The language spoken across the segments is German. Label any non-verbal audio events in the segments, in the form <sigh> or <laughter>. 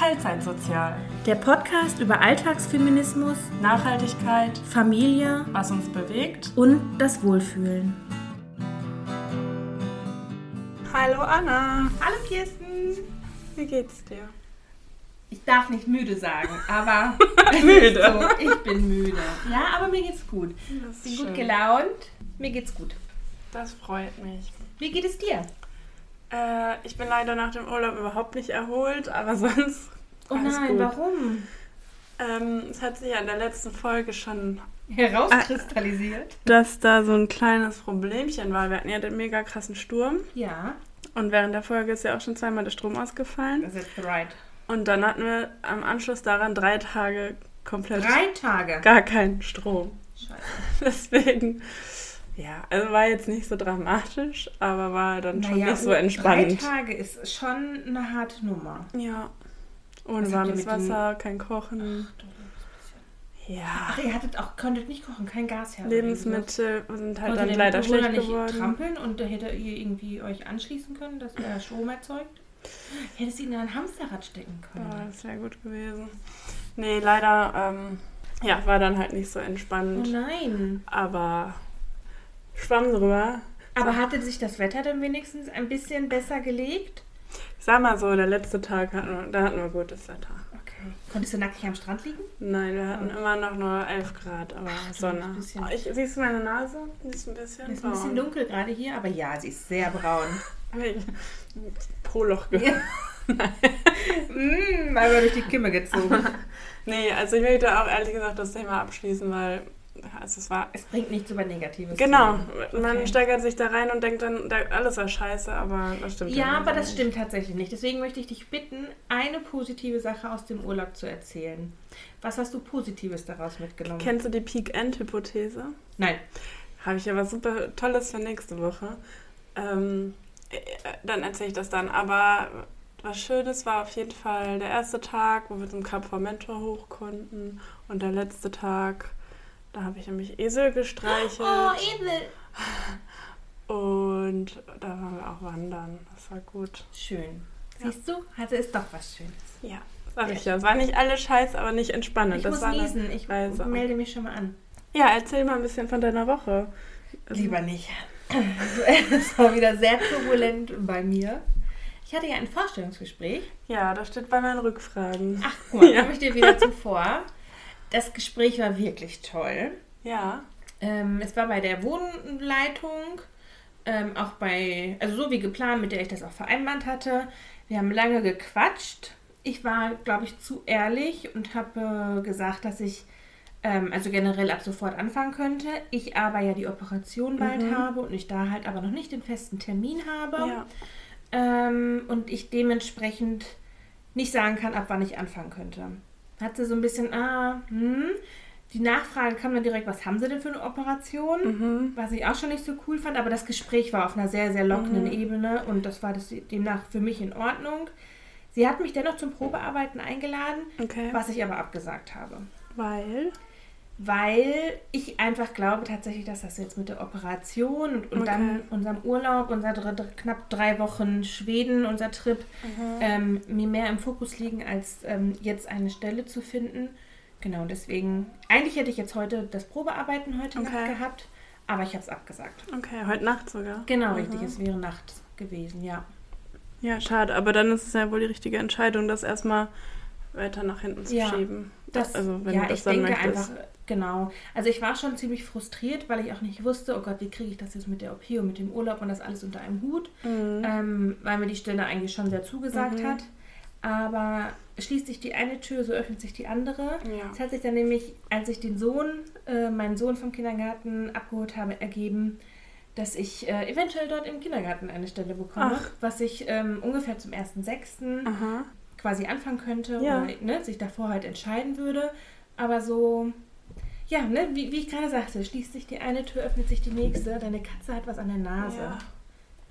Teilzeitsozial. Der Podcast über Alltagsfeminismus, Nachhaltigkeit, Familie was uns bewegt. und das Wohlfühlen. Hallo Anna, Hallo Kirsten! wie geht's dir? Ich darf nicht müde sagen, aber <laughs> Müde. so, ich bin müde. Ja, aber mir geht's gut. Ist Bin gut schön. gelaunt. Mir geht's gut. Das freut mich. Wie geht es dir? Äh, ich bin leider nach dem Urlaub überhaupt nicht erholt, aber <laughs> sonst Oh nein, gut. warum? Ähm, es hat sich ja in der letzten Folge schon, Herauskristallisiert. dass da so ein kleines Problemchen war. Wir hatten ja den mega krassen Sturm Ja, und während der Folge ist ja auch schon zweimal der Strom ausgefallen. das ist right. Und dann hatten wir am Anschluss daran drei Tage komplett Drei Tage. gar keinen Strom. Scheiße. <laughs> Deswegen, ja, also war jetzt nicht so dramatisch, aber war dann schon Naja, nicht so Drei entspannt. Tage ist schon eine harte Nummer. Ja, ohne Was ihr warmes Wasser, kein Kochen. Ja, Ach, ihr hattet auch, konntet nicht kochen, kein Gas her. Lebensmittel sind halt Konnte dann der leider schlecht nicht geworden. trampeln und da hätte ihr irgendwie euch anschließen können, dass er Strom erzeugt? Hättest du ihn in ein Hamsterrad stecken Ja, können. das wäre gut gewesen. Nee, leider, ähm, ja, war dann halt nicht so Oh entspannt. nein. Aber schwamm drüber. Aber hatte sich das Wetter dann wenigstens ein bisschen besser gelegt? Ich sag mal so, der letzte Tag hatten wir, da hatten wir gutes Wetter. Okay. Konntest du nackig am Strand liegen? Nein, wir hatten immer noch nur 11 Grad, aber Sonne. ein bisschen. Oh, ich, siehst du meine Nase? Die ist ein bisschen Ist ein bisschen braun. dunkel gerade hier, aber ja, sie ist sehr braun. <laughs> Poloch gehört. <laughs> mm, mal über durch die Kimme gezogen. <laughs> Nee, also ich möchte auch ehrlich gesagt das Thema abschließen, weil also es war. Es bringt nichts über Negatives. Genau, reden. man Okay. steigert sich da rein und denkt dann, da- alles war scheiße, aber das stimmt Ja, aber das nicht. stimmt tatsächlich nicht. Deswegen möchte ich dich bitten, eine positive Sache aus dem Urlaub zu erzählen. Was hast du Positives daraus mitgenommen? Kennst du die Peak-End-Hypothese? Nein. Habe ich ja was super Tolles für nächste Woche. Ähm, äh, dann erzähle ich das dann. Aber was Schönes war auf jeden Fall der erste Tag, wo wir zum Kap Formentor hoch konnten. Und der letzte Tag, da habe ich nämlich Esel gestreichelt. Oh, Esel. Und da waren wir auch wandern. Das war gut. Schön. Ja. Siehst du? Also ist doch was Schönes. Ja, sag ich ja. Es war nicht alles scheiße, aber nicht entspannend. Ich das muss niesen. Ich Reise. melde mich schon mal an. Ja, erzähl mal ein bisschen von deiner Woche. Also, Lieber nicht. <laughs> Es war wieder sehr turbulent bei mir. Ich hatte ja ein Vorstellungsgespräch. Ja, das steht bei meinen Rückfragen. Ach, guck mal, <laughs> Ja. komme ich dir wieder zuvor. Das Gespräch war wirklich toll. Ja. Ähm, es war bei der Wohnleitung, ähm, auch bei, also so wie geplant, mit der ich das auch vereinbart hatte. Wir haben lange gequatscht. Ich war, glaube ich, zu ehrlich und habe äh, gesagt, dass ich ähm, also generell ab sofort anfangen könnte. Ich aber ja die Operation bald Mhm. habe und ich da halt aber noch nicht den festen Termin habe. Ja. Ähm, und ich dementsprechend nicht sagen kann, ab wann ich anfangen könnte. Hat sie so ein bisschen, ah, hm. Die Nachfrage kam dann direkt, was haben sie denn für eine Operation? Mhm. Was ich auch schon nicht so cool fand, aber das Gespräch war auf einer sehr, sehr lockeren Mhm. Ebene und das war das demnach für mich in Ordnung. Sie hat mich dennoch zum Probearbeiten eingeladen, Okay. was ich aber abgesagt habe. Weil? Weil ich einfach glaube tatsächlich, dass das jetzt mit der Operation und, und Okay. dann unserem Urlaub, unser knapp drei Wochen Schweden, unser Trip, ähm, mir mehr im Fokus liegen, als ähm, jetzt eine Stelle zu finden. Genau, deswegen, eigentlich hätte ich jetzt heute das Probearbeiten heute Okay. Nacht gehabt, aber ich habe es abgesagt. Okay, heute Nacht sogar. Genau, Mhm. richtig, es wäre Nacht gewesen, ja. Ja, schade, aber dann ist es ja wohl die richtige Entscheidung, das erstmal weiter nach hinten zu Ja, schieben. Das, also, wenn ja, du das ich dann denke möchtest. einfach, genau. Also ich war schon ziemlich frustriert, weil ich auch nicht wusste, oh Gott, wie kriege ich das jetzt mit der OP und mit dem Urlaub und das alles unter einem Hut, Mhm. ähm, weil mir die Stelle eigentlich schon sehr zugesagt Mhm. hat. Aber schließt sich die eine Tür, so öffnet sich die andere. Ja. Es hat sich dann nämlich, als ich den Sohn, äh, meinen Sohn vom Kindergarten abgeholt habe, ergeben, dass ich äh, eventuell dort im Kindergarten eine Stelle bekomme, Ach. was ich ähm, ungefähr zum 1.6. Aha. quasi anfangen könnte Ja. oder ne, sich davor halt entscheiden würde. Aber so, ja, ne, wie, wie ich gerade sagte, schließt sich die eine Tür, öffnet sich die nächste. Deine Katze hat was an der Nase. Ja.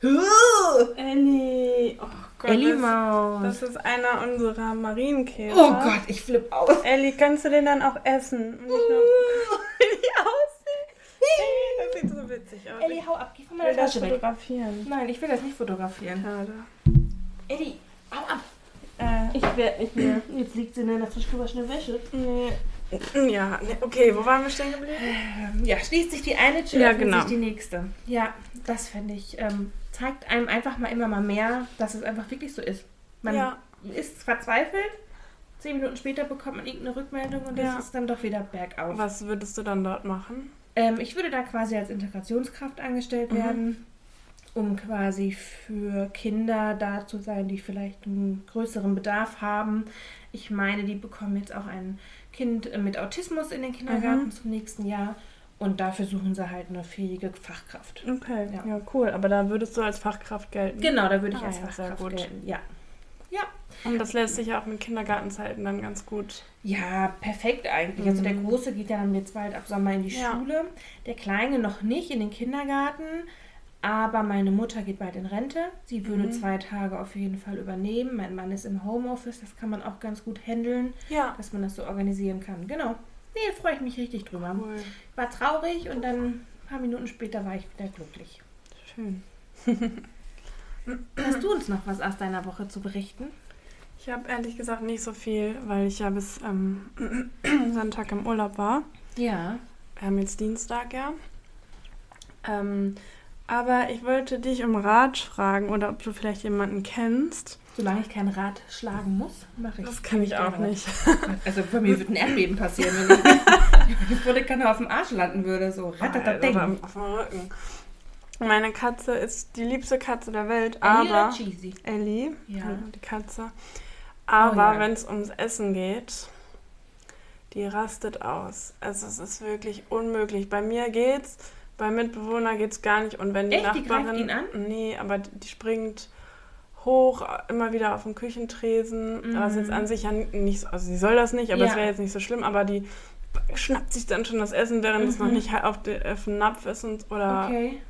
Huh! Ellie. Oh Gott. Ellie das, Maus. das ist einer unserer Marienkäfer. oh Gott, ich flipp aus. Ellie, kannst du den dann auch essen? Und nicht nur, Wie die aussieht. das sieht so witzig aus. Ellie, hau ab, geh von ich meiner will das Tasche weg. fotografieren. Nein, ich will das nicht fotografieren. Schade. Ellie, hau ab. Äh, ich werde nicht mehr. Jetzt liegt sie in einer frisch gewaschenen Wäsche. Nee. Ja, nee, okay, wo waren wir stehen geblieben? Ähm, ja, schließt sich die eine Tür, Ja, genau. sich die nächste. Ja, das finde ich, ähm, zeigt einem einfach mal immer mal mehr, dass es einfach wirklich so ist. Man Ja. ist verzweifelt, zehn Minuten später bekommt man irgendeine Rückmeldung und Ja. es ist dann doch wieder bergauf. Was würdest du dann dort machen? Ähm, ich würde da quasi als Integrationskraft angestellt Mhm. werden, um quasi für Kinder da zu sein, die vielleicht einen größeren Bedarf haben. Ich meine, die bekommen jetzt auch ein Kind äh, mit Autismus in den Kindergarten Mhm. zum nächsten Jahr. Und dafür suchen sie halt eine fähige Fachkraft. Okay, Ja. ja, cool. Aber da würdest du als Fachkraft gelten. Genau, da würde ich Ah, als ja, sehr Fachkraft gut. gelten. Ja. Und das lässt sich ja auch mit Kindergartenzeiten dann ganz gut. Ja, perfekt eigentlich. Also der Mhm. Große geht ja dann jetzt bald ab Sommer in die Ja. Schule. Der Kleine noch nicht in den Kindergarten. Aber meine Mutter geht bald in Rente. Sie würde Mhm. zwei Tage auf jeden Fall übernehmen. Mein Mann ist im Homeoffice. Das kann man auch ganz gut handeln, Ja. dass man das so organisieren kann. Genau. Nee, freue ich mich richtig drüber. Cool. War traurig und dann ein paar Minuten später war ich wieder glücklich. Schön. Hast du uns noch was aus deiner Woche zu berichten? Ich habe ehrlich gesagt nicht so viel, weil ich ja bis ähm, <clears throat> Sonntag im Urlaub war. Ja. Wir haben jetzt Dienstag, ja. Ähm, aber ich wollte dich um Rat fragen oder ob du vielleicht jemanden kennst. Solange ich kein Rad schlagen muss, mache ich. Das kann ich auch nicht. <laughs> Also bei mir würde ein Erdbeben passieren, wenn ich bevor der Kanne auf dem Arsch landen würde. So Oder ratatating. auf dem Rücken. Meine Katze ist die liebste Katze der Welt, Ellie aber cheesy? Ellie, Ja. die Katze. Aber Oh ja. wenn es ums Essen geht, die rastet aus. Also es ist wirklich unmöglich. Bei mir geht's, bei Mitbewohner geht's gar nicht. Und wenn die Echt? Die Nachbarin, ihn an? nee, aber die, die springt hoch, immer wieder auf den Küchentresen. Mhm. Was jetzt an sich ja nicht, so- also sie soll das nicht, aber Ja. es wäre jetzt nicht so schlimm. Aber die schnappt sich dann schon das Essen, während es noch Mhm. nicht auf, de, auf dem Napf ist und oder Okay.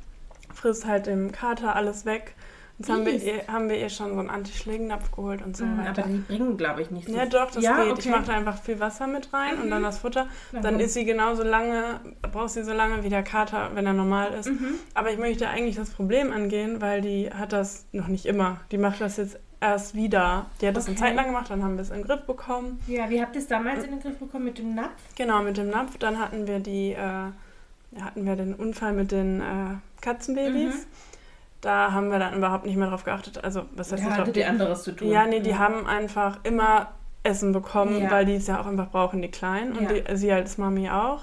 frisst halt dem Kater alles weg. Jetzt haben wir, ihr, haben wir ihr schon so einen Anti-Schlägennapf geholt und so Mhm, weiter. aber die bringen, glaube ich, nicht so. ja, doch, das Ja, geht. okay. Ich mache da einfach viel Wasser mit rein und dann das Futter. Dann ist sie genauso lange, braucht sie so lange wie der Kater, wenn er normal ist. Mhm. Aber ich möchte eigentlich das Problem angehen, weil die hat das noch nicht immer. Die macht das jetzt erst wieder. Die hat das eine Okay. Zeit lang gemacht, dann haben wir es in den Griff bekommen. Ja, wie habt ihr es damals in den Griff bekommen mit dem Napf? Genau, mit dem Napf. Dann hatten wir die, äh, hatten wir den Unfall mit den äh, Katzenbabys. Mhm. Da haben wir dann überhaupt nicht mehr drauf geachtet. Also, was heißt Da nicht hattet drauf- ihr anderes zu tun. Ja, nee, die haben einfach immer Essen bekommen, Ja. weil die es ja auch einfach brauchen, die Kleinen. Und Ja. die, sie als Mami auch.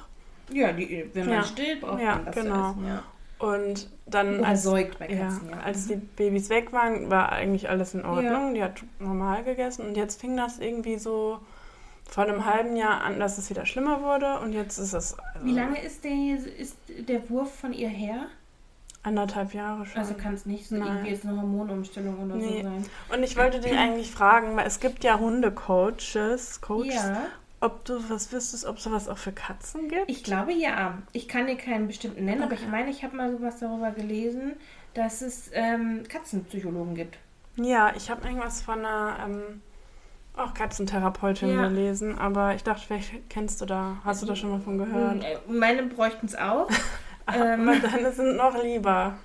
Ja, die, wenn man Ja. stillt, braucht Ja, man das genau. essen, ja. Und dann, Oder als, säugt bei ja, Katzen, ja. als die Babys weg waren, war eigentlich alles in Ordnung. Ja. Die hat normal gegessen. Und jetzt fing das irgendwie so vor einem halben Jahr an, dass es wieder schlimmer wurde. Und jetzt ist es also Wie lange ist der, ist der Wurf von ihr her? Anderthalb Jahre schon. Also kann es nicht so Nein. irgendwie jetzt eine Hormonumstellung oder Nee. so sein. Und ich wollte dich eigentlich fragen, weil es gibt ja Hundecoaches, Coaches, Ja, ob du was wüsstest, ob sowas auch für Katzen gibt. ich glaube ja. Ich kann dir keinen bestimmten nennen, aber ich Okay. meine, ich habe mal sowas darüber gelesen, dass es ähm, Katzenpsychologen gibt. Ja, ich habe irgendwas von einer ähm, auch Katzentherapeutin Ja. gelesen, aber ich dachte, vielleicht kennst du da, hast du da schon mal von gehört? Äh, Meine bräuchten es auch. <laughs> ähm, aber <laughs> deine sind noch lieber.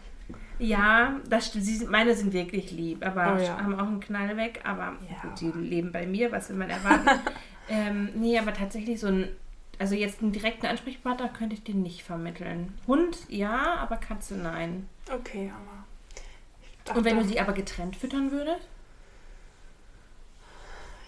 ja, das, sie, sind- meine sind wirklich lieb, aber Oh ja. haben auch einen Knall weg. Aber Ja. gut, die leben bei mir, was will man erwarten? <laughs> ähm, nee, aber tatsächlich so ein, also jetzt einen direkten Ansprechpartner könnte ich dir nicht vermitteln. Hund ja, aber Katze nein. Okay, aber. Und wenn du sie aber getrennt füttern würdest?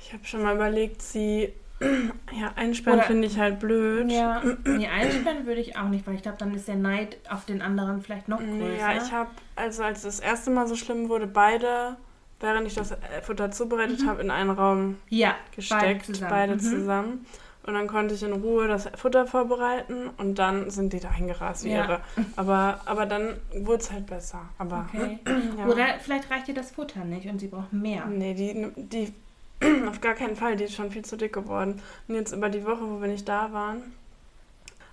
Ich habe schon mal überlegt, sie. <clears throat> Ja, einsperren finde ich halt blöd. Ja, <clears throat> nee, einsperren würde ich auch nicht, weil ich glaube, dann ist der Neid auf den anderen vielleicht noch größer. Ja, ich habe, also als das erste Mal so schlimm wurde, beide, während ich das äh, Futter zubereitet Mhm. habe, in einen Raum ja, gesteckt, beide zusammen. zusammen. Mhm. Und dann konnte ich in Ruhe das Futter vorbereiten und dann sind die da hingerast wie Ja. irre. Aber, aber dann wurde es halt besser. Aber Okay. <clears throat> ja. Oder vielleicht reicht ihr das Futter nicht und sie brauchen mehr. nee, die, die <clears throat> auf gar keinen Fall, die ist schon viel zu dick geworden. Und jetzt über die Woche, wo wir nicht da waren,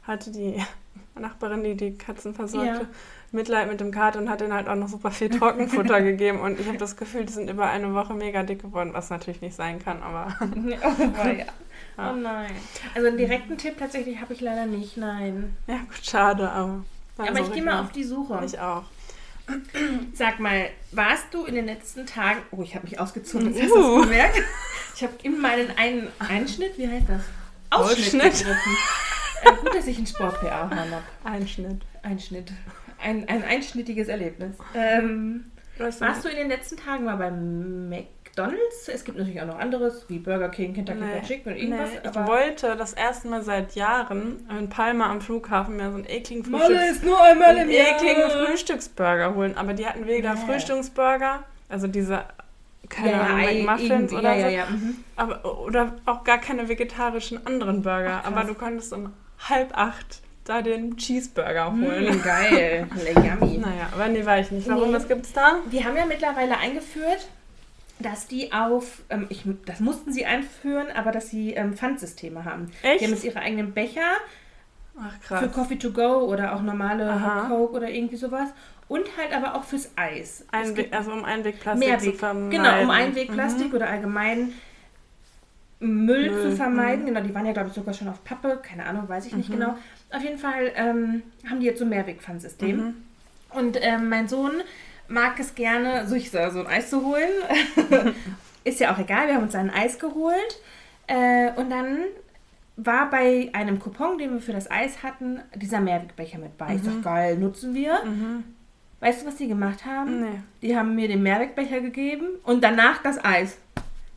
hatte die <laughs> Nachbarin, die die Katzen versorgte, Ja. Mitleid mit dem Kater und hat denen halt auch noch super viel Trockenfutter <laughs> gegeben. Und ich habe das Gefühl, die sind über eine Woche mega dick geworden, was natürlich nicht sein kann, aber <laughs> oh. Ja. oh nein. Also einen direkten Tipp tatsächlich habe ich leider nicht, nein. ja gut, schade, aber. Aber ich gehe mal auf die Suche. Ich auch. Sag mal, warst du in den letzten Tagen. Oh, ich habe mich ausgezogen. Uh. Hast du das gemerkt? Ich habe in meinen einen Einschnitt, wie heißt das? Ausschnitt. gegriffen. äh, gut, dass ich einen Sport-PA habe. Einschnitt. Einschnitt. Ein, ein einschnittiges Erlebnis. Ähm, warst du in den letzten Tagen mal beim McDonalds? Es gibt natürlich auch noch anderes, wie Burger King, Kentucky Fried Chicken und irgendwas. Nee, ich wollte das erste Mal seit Jahren in Palma am Flughafen mir so einen ekligen, Frühstücks einen ekligen Frühstücksburger holen. Aber die hatten weder Nee. Frühstücksburger, also diese, keine Ja, Ahnung, ja, McMuffins oder ja, so. ja, ja. Mhm. Aber, oder auch gar keine vegetarischen anderen Burger. Ach, aber du konntest um halb acht da den Cheeseburger holen. Mm, geil. Yummy. Naja, aber nee, war ich nicht. Warum, Nee. was gibt's da? Die haben ja mittlerweile eingeführt, dass die auf, ähm, ich, das mussten sie einführen, aber dass sie ähm, Pfandsysteme haben. Echt? Die haben jetzt ihre eigenen Becher Ach, für. Coffee to go oder auch normale Aha. Coke oder irgendwie sowas. Und halt aber auch fürs Eis. Einweg, also um Einwegplastik zu Mehrweg. vermeiden. Genau, um Einwegplastik Mhm. oder allgemein Müll, Müll, zu vermeiden. mhm. Genau, die waren ja, glaube ich, sogar schon auf Pappe. Keine Ahnung, weiß ich nicht Mhm. genau. Auf jeden Fall ähm, haben die jetzt so ein Mehrwegpfandsystem. Mhm. Und ähm, mein Sohn mag es gerne, so, ich so ein Eis zu holen. <laughs> Ist ja auch egal, wir haben uns ein Eis geholt. Äh, und dann war bei einem Coupon, den wir für das Eis hatten, dieser Mehrwegbecher mit bei. Ich Mhm. sag, geil, nutzen wir. Mhm. Weißt du, was die gemacht haben? Nee. Die haben mir den Mehrwegbecher gegeben und danach das Eis.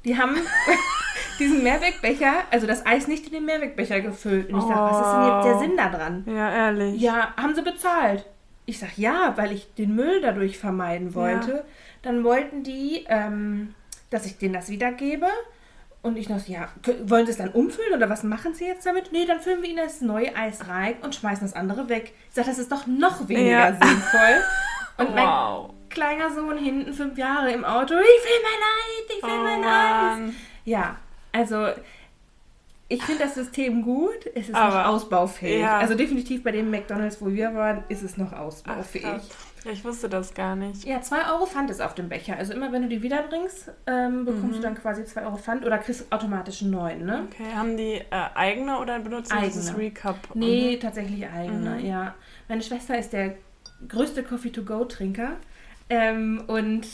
Die haben <laughs> diesen Mehrwegbecher, also das Eis nicht in den Mehrwegbecher gefüllt. Und ich sag, was ist denn jetzt der Oh. Sinn da dran? Ja, ehrlich. Ja, haben sie bezahlt. Ich sag ja, weil ich den Müll dadurch vermeiden wollte. Dann wollten die, ähm, dass ich denen das wiedergebe. Und ich noch, so, ja, wollen sie es dann umfüllen oder was machen sie jetzt damit? Nee, dann füllen wir ihnen das neue Eis rein und schmeißen das andere weg. Ich sag, das ist doch noch weniger Ja. sinnvoll. <laughs> Und mein wow. kleiner Sohn hinten, fünf Jahre im Auto, ich will mein Eis, ich will Oh, mein Eis. Ja, also ich finde das System gut, es ist Aber- noch ausbaufähig. ja. Also definitiv bei dem McDonalds, wo wir waren, ist es noch Ach, ausbaufähig. ja, ich wusste das gar nicht. ja, 2 Euro Pfand ist auf dem Becher. Also immer wenn du die wiederbringst, ähm, bekommst Mhm. du dann quasi 2 Euro Pfand oder kriegst automatisch einen neuen, ne? Okay, haben die äh, eigene oder benutzen die dieses Eigene. Recap? Nee, tatsächlich eigene, Mhm. ja. Meine Schwester ist der größte Coffee-to-go-Trinker ähm, und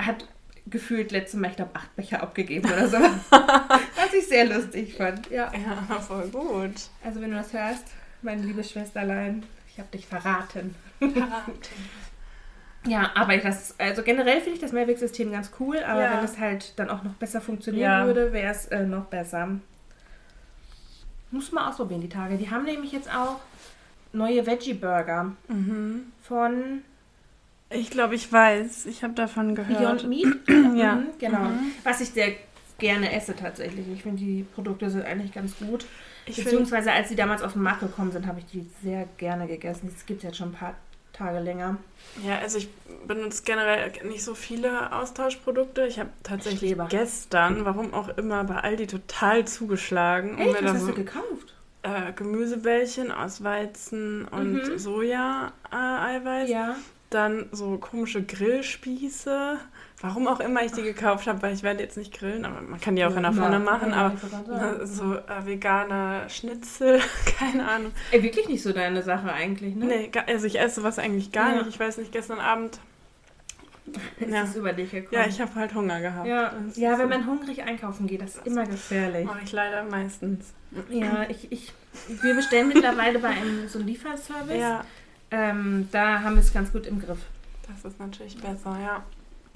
hat gefühlt letztes Mal, ich glaube, acht Becher abgegeben oder so. <laughs> Was ich sehr lustig fand, ja. Ja, voll gut. Also wenn du das hörst, meine liebe Schwesterlein, ich habe dich verraten. <laughs> Ja, aber ich das, also generell finde ich das Mehrwegsystem ganz cool, aber Ja. wenn es halt dann auch noch besser funktionieren Ja. würde, wäre es äh, noch besser. Muss mal ausprobieren die Tage. Die haben nämlich jetzt auch neue Veggie-Burger Mhm. von Ich glaube, ich weiß. Ich habe davon gehört. Beyond Meat. <clears throat> Ja. Mhm, genau. Mhm. Was ich sehr gerne esse tatsächlich. Ich finde, die Produkte sind eigentlich ganz gut. Ich Beziehungsweise, als sie damals auf den Markt gekommen sind, habe ich die sehr gerne gegessen. Das gibt es jetzt schon ein paar Tage länger. ja, also ich benutze generell nicht so viele Austauschprodukte. Ich habe tatsächlich Schleber. gestern, warum auch immer, bei Aldi total zugeschlagen. und Echt? mir Was hast so du gekauft? äh, Gemüsebällchen aus Weizen und Mhm. Soja-Eiweiß. Ja. Dann so komische Grillspieße. Warum auch immer ich die gekauft habe, weil ich werde jetzt nicht grillen, aber man kann die auch in der Pfanne machen. Aber äh, so äh, vegane Schnitzel, <laughs> keine Ahnung. Ey, wirklich nicht so deine Sache eigentlich, ne? Nee, also ich esse was eigentlich gar Ja. nicht. Ich weiß nicht, gestern Abend. <laughs> Es Ja. ist über dich gekommen. Ja, ich habe halt Hunger gehabt. ja. Ja, ist wenn so- man hungrig einkaufen geht, das ist immer gefährlich. Mache ich leider meistens. Ja, ich, ich, wir bestellen mittlerweile bei einem so einem Lieferservice. Ja, Ähm, da haben wir es ganz gut im Griff. das ist natürlich besser, ja.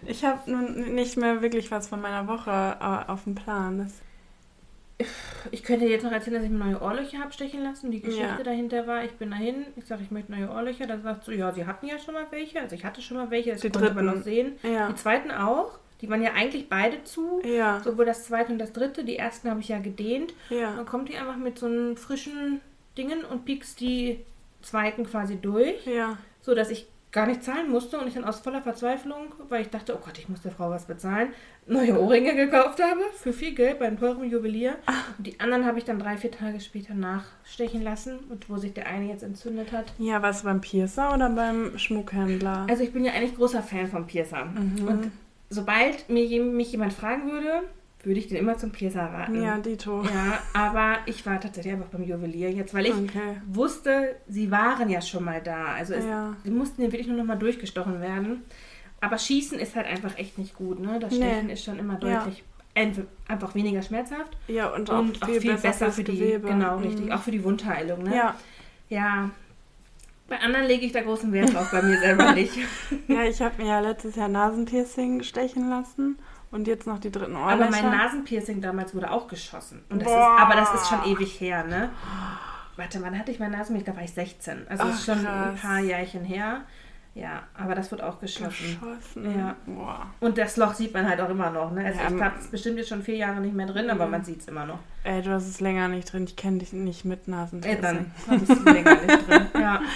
Ich habe nun nicht mehr wirklich was von meiner Woche äh, auf dem Plan. Das, Ich könnte jetzt noch erzählen, dass ich mir neue Ohrlöcher habe stechen lassen. Die Geschichte Ja. dahinter war, ich bin dahin, ich sage, ich möchte neue Ohrlöcher. Da sagt so, ja, sie hatten ja schon mal welche. Also ich hatte schon mal welche, das Die konnte man dritten. noch sehen. ja, Die zweiten auch. Die waren ja eigentlich beide zu. ja, Sowohl das zweite und das dritte. Die ersten habe ich ja gedehnt. ja. Dann kommt die einfach mit so einem frischen Dingen und piekst die zweiten quasi durch, Ja, so dass ich gar nicht zahlen musste und ich dann aus voller Verzweiflung, weil ich dachte, oh Gott, ich muss der Frau was bezahlen, neue Ohrringe gekauft habe für viel Geld bei einem teuren Juwelier. Und die anderen habe ich dann drei, vier Tage später nachstechen lassen und wo sich der eine jetzt entzündet hat. ja, du beim Piercer oder beim Schmuckhändler? Also ich bin ja eigentlich großer Fan von Piercer. Mhm. Und sobald mir, mich jemand fragen würde, würde ich den immer zum Piercer raten. ja, Dito. Ja, aber ich war tatsächlich einfach beim Juwelier jetzt, weil ich Okay. wusste, sie waren ja schon mal da. Also es, Ja. sie mussten ja wirklich nur noch mal durchgestochen werden. Aber Schießen ist halt einfach echt nicht gut, ne? Das Nee. Stechen ist schon immer Ja. deutlich einfach weniger schmerzhaft. Ja, und auch, und viel, auch viel besser, besser für die, Gewebe. genau, Mhm. richtig, auch für die Wundheilung, ne? Ja. Ja. Bei anderen lege ich da großen Wert drauf, bei mir selber <laughs> nicht. ja, ich habe mir ja letztes Jahr Nasenpiercing stechen lassen und jetzt noch die dritten Ohrlöcher. Aber mein Nasenpiercing damals wurde auch geschossen. Das ist, aber das ist schon ewig her, ne? Warte, wann hatte ich mein Nasenpiercing? Da war ich 16. Also Ach, ist schon ein krass. paar Jährchen her. Ja, aber das wird auch geschossen. geschossen. Ja. Boah. Und das Loch sieht man halt auch immer noch, ne? Also Ja, ich glaube, es ist bestimmt jetzt schon vier Jahre nicht mehr drin, aber Mhm. man sieht es immer noch. Ey, du hast es länger nicht drin. Ich kenne dich nicht mit Nasenpiercing. dann habe ich es länger nicht drin. Ja. <laughs>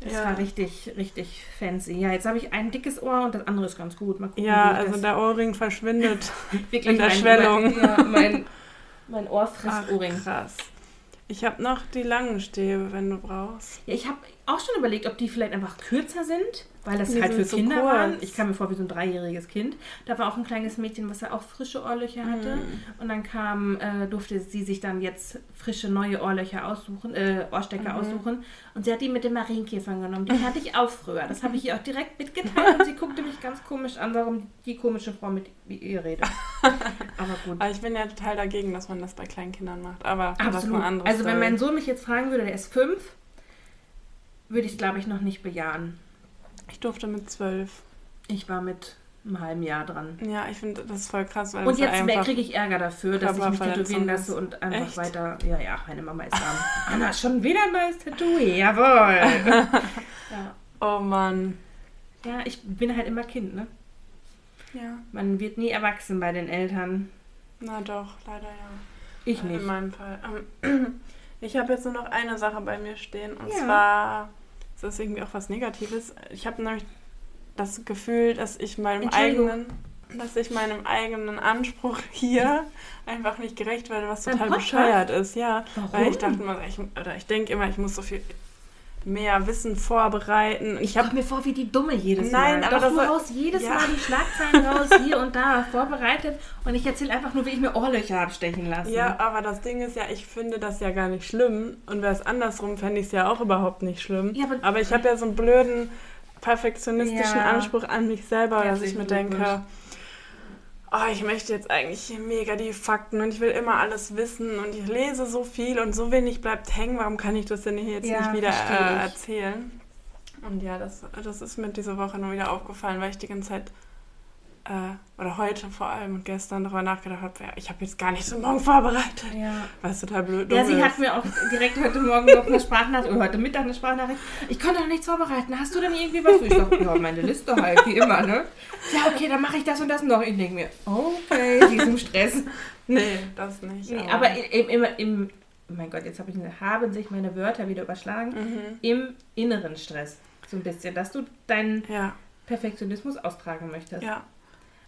Das Ja. war richtig, richtig fancy. Ja, jetzt habe ich ein dickes Ohr und das andere ist ganz gut. Mal gucken, Ja, also das der Ohrring verschwindet. <laughs> wirklich in der mein- Schwellung. Mein, ja, mein, <laughs> mein Ohr frisst Ohrring. krass. Ich habe noch die langen Stäbe, wenn du brauchst. Ja, ich habe auch schon überlegt, ob die vielleicht einfach kürzer sind, weil das Die halt für so Kinder kurz. waren. Ich kam mir vor wie so ein dreijähriges Kind. Da war auch ein kleines Mädchen, was ja auch frische Ohrlöcher hatte. Mhm. Und dann kam, äh, durfte sie sich dann jetzt frische neue Ohrlöcher aussuchen, äh, Ohrstecker Mhm. aussuchen. Und sie hat die mit dem Marienkäfer genommen. Die hatte ich auch früher. Das habe ich ihr auch direkt mitgeteilt. <laughs> Und sie guckte mich ganz komisch an, warum die komische Frau mit ihr redet. Aber gut. Aber ich bin ja total dagegen, dass man das bei kleinen Kindern macht. Aber das ist Absolut. eine andere Also wenn mein Sohn mich jetzt fragen würde, der ist fünf, würde ich glaube ich noch nicht bejahen. Ich durfte mit zwölf. Ich war mit einem halben Jahr dran. Ja, ich finde das voll krass, Und jetzt kriege ich Ärger dafür, dass ich mich tätowieren lasse und einfach Echt? weiter. Ja, ja, meine Mama ist arm. Anna, schon wieder ein neues Tattoo. Jawohl. <laughs> ja. Oh Mann. ja, ich bin halt immer Kind, ne? Ja, Man wird nie erwachsen bei den Eltern. na doch, leider ja. Ich In nicht. meinem Fall. Ähm, <clears throat> Ich habe jetzt nur noch eine Sache bei mir stehen. Und Ja. zwar, das ist irgendwie auch was Negatives. Ich habe nämlich das Gefühl, dass ich meinem eigenen, dass ich meinem eigenen Anspruch hier einfach nicht gerecht werde, was total bescheuert ist. Ja, Warum? weil ich dachte immer, ich, oder ich denke immer, ich muss so viel mehr Wissen vorbereiten. Ich habe mir vor wie die Dumme jedes Nein, Mal. aber Doch, das du haust jedes Ja. Mal die Schlagzeilen raus, hier und da, vorbereitet. Und ich erzähle einfach nur, wie ich mir Ohrlöcher abstechen lasse. Ja, aber das Ding ist ja, ich finde das ja gar nicht schlimm. Und wäre es andersrum, fände ich es ja auch überhaupt nicht schlimm. Ja, aber- ich habe ja so einen blöden perfektionistischen Ja. Anspruch an mich selber, dass ich mir denke. Oh, ich möchte jetzt eigentlich mega die Fakten und ich will immer alles wissen und ich lese so viel und so wenig bleibt hängen. Warum kann ich das denn hier jetzt Ja, nicht wieder äh, erzählen? Und ja, das, das ist mir diese Woche nur wieder aufgefallen, weil ich die ganze Zeit äh, oder heute vor allem und gestern darüber nachgedacht habe, ich habe jetzt gar nicht so morgen vorbereitet. Ja. Was total blöd Ja, sie ist. hat mir auch direkt heute Morgen noch eine Sprachnachricht, oder heute Mittag eine Sprachnachricht. Ich konnte noch nichts vorbereiten. Hast du denn irgendwie was? Ich sag, ja, meine Liste halt, wie immer, ne? Ja, okay, dann mache ich das und das noch. Ich denke mir, okay, diesem Stress. Nee, das nicht. Nee, aber im, im, im, oh mein Gott, jetzt habe ich, haben sich meine Wörter wieder überschlagen. Mhm. Im inneren Stress. So ein bisschen, dass du deinen Ja, Perfektionismus austragen möchtest. ja.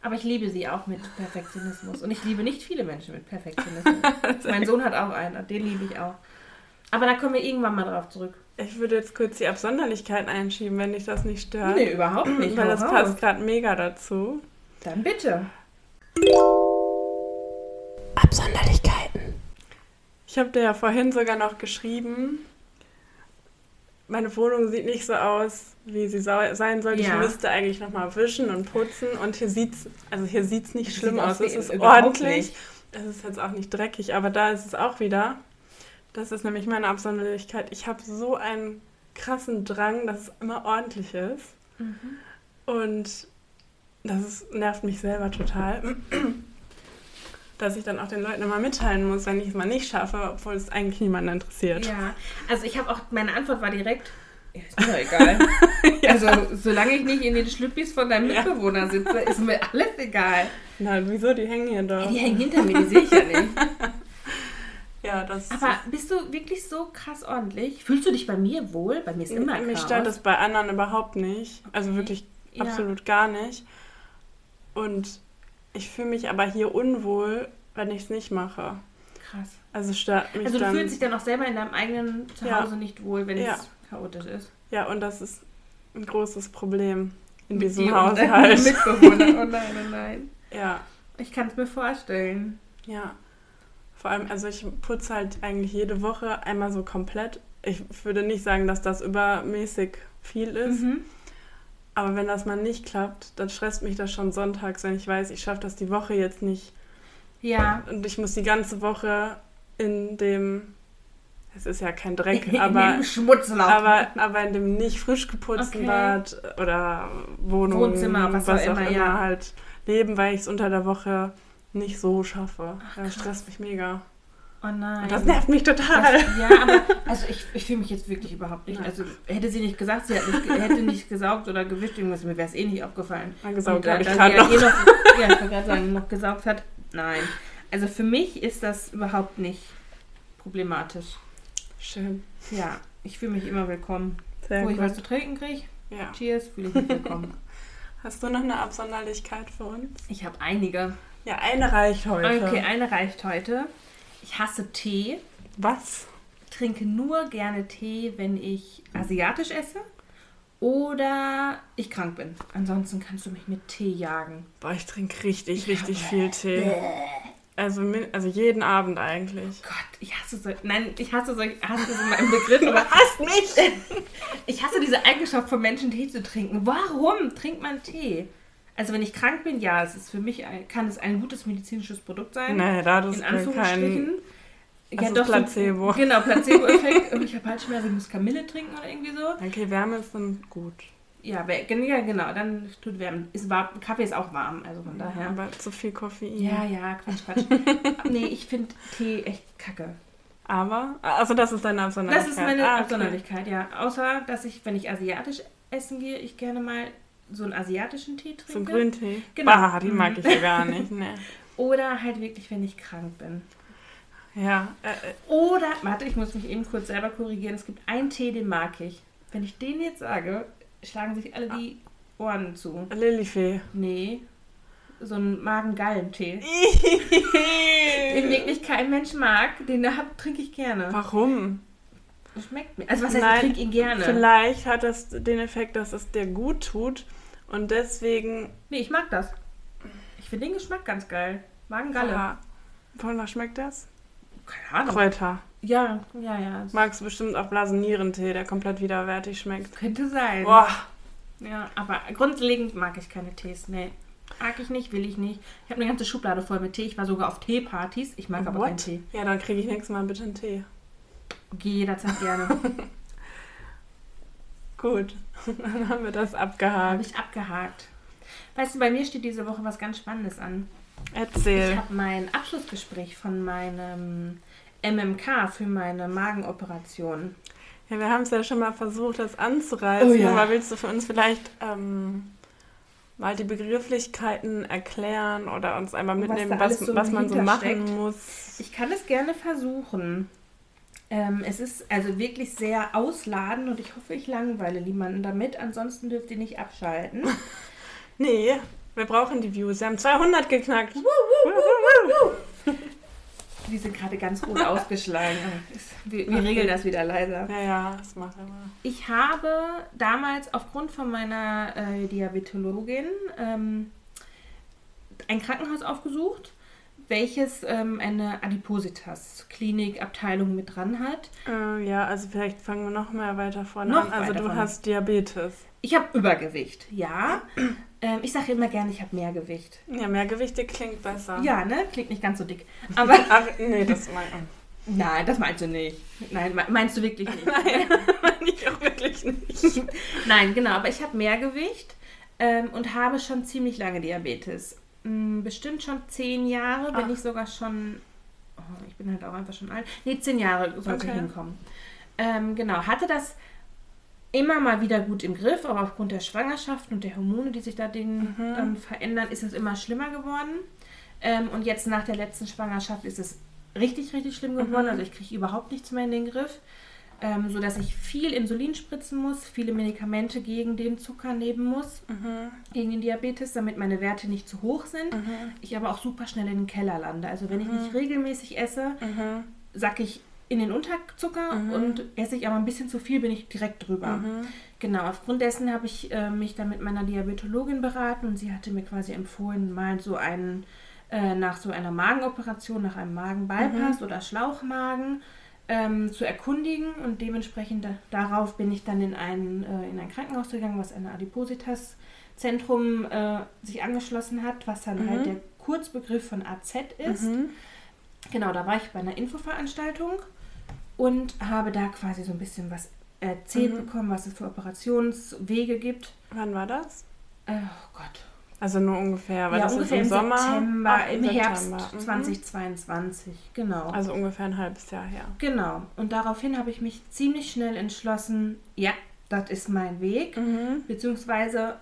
Aber ich liebe sie auch mit Perfektionismus. Und ich liebe nicht viele Menschen mit Perfektionismus. <laughs> mein Sohn hat auch einen, den liebe ich auch. Aber da kommen wir irgendwann mal drauf zurück. Ich würde jetzt kurz die Absonderlichkeiten einschieben, wenn dich das nicht stört. Nee, überhaupt nicht. Weil das raus. passt gerade mega dazu. Dann bitte. Absonderlichkeiten. Ich habe dir ja vorhin sogar noch geschrieben, meine Wohnung sieht nicht so aus, wie sie sein sollte. Ja. Ich müsste eigentlich nochmal wischen und putzen. Und hier sieht's, also hier sieht's nicht Das schlimm sieht aus. Es ist ordentlich. Es ist jetzt auch nicht dreckig, aber da ist es auch wieder. Das ist nämlich meine Absonderlichkeit. Ich habe so einen krassen Drang, dass es immer ordentlich ist. Mhm. Und das ist, nervt mich selber total. Dass ich dann auch den Leuten immer mitteilen muss, wenn ich es mal nicht schaffe, obwohl es eigentlich niemanden interessiert. Ja, also ich habe auch, meine Antwort war direkt, ja, ist mir doch egal. <laughs> Also solange ich nicht in den Schlüppis von deinem Ja. Mitbewohner sitze, ist mir alles egal. Na, wieso? Die hängen hier doch. Die hängen hinter mir, die sehe ich ja nicht. <laughs> Ja, das Aber bist du wirklich so krass ordentlich? Fühlst du dich bei mir wohl? Bei mir ist immer Mich Chaos. stört das bei anderen überhaupt nicht. Also wirklich Ja. absolut gar nicht. Und ich fühle mich aber hier unwohl, wenn ich es nicht mache. Krass. Also stört mich Also du dann. fühlst dich dann auch selber in deinem eigenen Ja. Zuhause nicht wohl, wenn Ja. es chaotisch ist. ja, und das ist ein großes Problem in Mit diesem dir und Haushalt. <laughs> Mitbewohner. Oh nein, oh nein. Ja, Ich kann es mir vorstellen. ja. Vor allem, also ich putze halt eigentlich jede Woche einmal so komplett. Ich würde nicht sagen, dass das übermäßig viel ist. Mhm. Aber wenn das mal nicht klappt, dann stresst mich das schon sonntags, wenn ich weiß, ich schaffe das die Woche jetzt nicht Ja. Und ich muss die ganze Woche in dem, es ist ja kein Dreck, <laughs> aber, aber, aber in dem nicht frisch geputzten Okay. Bad oder Wohnung, Wohnzimmer, was auch immer, ja. halt leben, weil ich es unter der Woche nicht so schaffe. Ach, das krass. stresst mich mega. Oh nein. Und das nervt mich total. Das, ja, aber also ich, ich fühle mich jetzt wirklich überhaupt nicht. Nein. Also hätte sie nicht gesagt, sie nicht, hätte nicht gesaugt oder gewischt, irgendwas, mir wäre es eh nicht aufgefallen. Gesaugt äh, habe ich gerade noch. eh noch. Ja, ich gerade sagen, noch gesaugt hat. Nein. Also für mich ist das überhaupt nicht problematisch. Schön. Ja, ich fühle mich immer willkommen. Sehr Wo ich gut. was zu trinken kriege, Ja. cheers, fühle ich mich willkommen. <laughs> Hast du noch eine Absonderlichkeit für uns? Ich habe einige. Ja, eine reicht heute. Okay, eine reicht heute. Ich hasse Tee. Was? trinke nur gerne Tee, wenn ich asiatisch esse oder ich krank bin. Ansonsten kannst du mich mit Tee jagen. Boah, ich trinke richtig, richtig viel Tee. Also, also jeden Abend eigentlich. Gott, ich hasse so. Nein, ich hasse so. Ich hasse so meinen Begriff, aber hasst mich! <laughs> ich hasse diese Eigenschaft von Menschen, Tee zu trinken. Warum trinkt man Tee? Also wenn ich krank bin, ja, es ist für mich ein, kann es ein gutes medizinisches Produkt sein. Nee, da das in ist kein. Anführungsstrichen. Das ist Placebo. So, <laughs> genau, Placebo-Effekt. Und ich habe Halsschmerzen, ich muss Kamille trinken oder irgendwie so. Okay, Wärme ist dann gut. Ja, ja, genau, dann tut wärmen. Ist warm, Kaffee ist auch warm, also von daher. Aber zu viel Koffein. Ja, ja, Quatsch, Quatsch. <laughs> nee, ich finde Tee echt kacke. Aber? Also, das ist deine Das Absonderlichkeit. ist meine Ah, okay. Absonderlichkeit, ja. Außer, dass ich, wenn ich asiatisch essen gehe, ich gerne mal so einen asiatischen Tee trinke. So ein Grüntee. Genau. Bah, die mag ich ja gar nicht. Nee. <laughs> Oder halt wirklich, wenn ich krank bin. Ja, äh, äh, Oder, warte, ich muss mich eben kurz selber korrigieren. Es gibt einen Tee, den mag ich. Wenn ich den jetzt sage, schlagen sich alle die Ohren zu. Lilifee. Nee, so ein Magen-Gallen-Tee. <laughs> Den wirklich kein Mensch mag, den trinke ich gerne. Warum? Das schmeckt mir. Also was heißt, Nein, ich trinke ihn gerne. Vielleicht hat das den Effekt, dass es dir gut tut und deswegen. Nee, ich mag das. Ich finde den Geschmack ganz geil. Magengalle. Ah, Von was schmeckt das? Keine Ahnung. Kräuter. Ja, ja, ja. Magst du bestimmt auch Blasennierentee, der komplett widerwärtig schmeckt. könnte sein. Boah, Ja, aber grundlegend mag ich keine Tees. Nee. Mag ich nicht, will ich nicht. Ich habe eine ganze Schublade voll mit Tee. Ich war sogar auf Teepartys. Ich mag aber keinen what? Tee. Ja, dann kriege ich nächstes Mal bitte einen Tee. Geh jederzeit gerne. <laughs> Gut, <laughs> dann haben wir das Habe abgehakt. ich abgehakt. Weißt du, bei mir steht diese Woche was ganz Spannendes an. Ich Erzähl. habe mein Abschlussgespräch von meinem MMK für meine Magenoperation. Ja, wir haben es ja schon mal versucht, das anzureißen. Oh ja. Aber willst du für uns vielleicht ähm, mal die Begrifflichkeiten erklären oder uns einmal Was mitnehmen, was, alles so was man so machen muss? Ich kann es gerne versuchen. Ähm, es ist also wirklich sehr ausladend und ich hoffe, ich langweile niemanden damit. Ansonsten dürft ihr nicht abschalten. <laughs> Nee, wir brauchen die Views. Wir haben 200 geknackt. Die sind gerade ganz gut ausgeschlagen. <laughs> Es- Wir, wir regeln das wieder leiser. Ja, ja, das macht er mal. Ich habe damals aufgrund von meiner äh, Diabetologin ähm, ein Krankenhaus aufgesucht, welches ähm, eine Adipositas-Klinik-Abteilung mit dran hat. Äh, ja, also vielleicht fangen wir noch mal weiter vorne Noch an. Also du vorne. hast Diabetes. Ich habe Übergewicht, ja. <clears throat> Ähm, ich sage immer gerne, ich habe mehr Gewicht. Ja, Mehrgewichte klingt besser. Ja, ne? Klingt nicht ganz so dick. <laughs> Aber Ach, nee, das meine <laughs> nein, das meinst du nicht. Nein, me- meinst du wirklich nicht. <laughs> Nein, meine ich auch wirklich nicht. Nein, genau, aber ich habe mehr Gewicht ähm, und habe schon ziemlich lange Diabetes. Hm, bestimmt schon zehn Jahre, wenn Ach. nicht sogar schon. Oh, ich bin halt auch einfach schon alt. Nee, zehn Jahre sollte Okay. hinkommen. Ähm, genau, hatte das immer mal wieder gut im Griff, aber aufgrund der Schwangerschaft und der Hormone, die sich da den, Mhm. dann verändern, ist es immer schlimmer geworden. Ähm, und jetzt nach der letzten Schwangerschaft ist es richtig, richtig schlimm geworden. Mhm. Also ich kriege überhaupt nichts mehr in den Griff. Ähm, so dass ich viel Insulin spritzen muss, viele Medikamente gegen den Zucker nehmen muss, Mhm, gegen den Diabetes, damit meine Werte nicht zu hoch sind. mhm, Ich aber auch super schnell in den Keller lande. Also wenn ich Mhm. nicht regelmäßig esse, mhm, sacke ich in den Unterzucker Mhm. und esse ich aber ein bisschen zu viel, bin ich direkt drüber. mhm. Genau, aufgrund dessen habe ich äh, mich dann mit meiner Diabetologin beraten und sie hatte mir quasi empfohlen, mal so einen, äh, nach so einer Magenoperation, nach einem Magenbypass Mhm. oder Schlauchmagen ähm, zu erkundigen und dementsprechend da, darauf bin ich dann in ein, äh, in ein Krankenhaus gegangen, was eine Adipositas-Zentrum äh, sich angeschlossen hat, was dann Mhm. halt der Kurzbegriff von AZ ist. Mhm. Genau, da war ich bei einer Infoveranstaltung und habe da quasi so ein bisschen was erzählt mhm. bekommen, was es für Operationswege gibt. Wann war das? Oh Gott. Also nur ungefähr, weil ja, das ungefähr ist im, im Sommer, September, Ach, im September. Herbst mhm. 2022, genau. Also ungefähr ein halbes Jahr her. Genau. Und daraufhin habe ich mich ziemlich schnell entschlossen, ja, das ist mein Weg. Mhm. Beziehungsweise,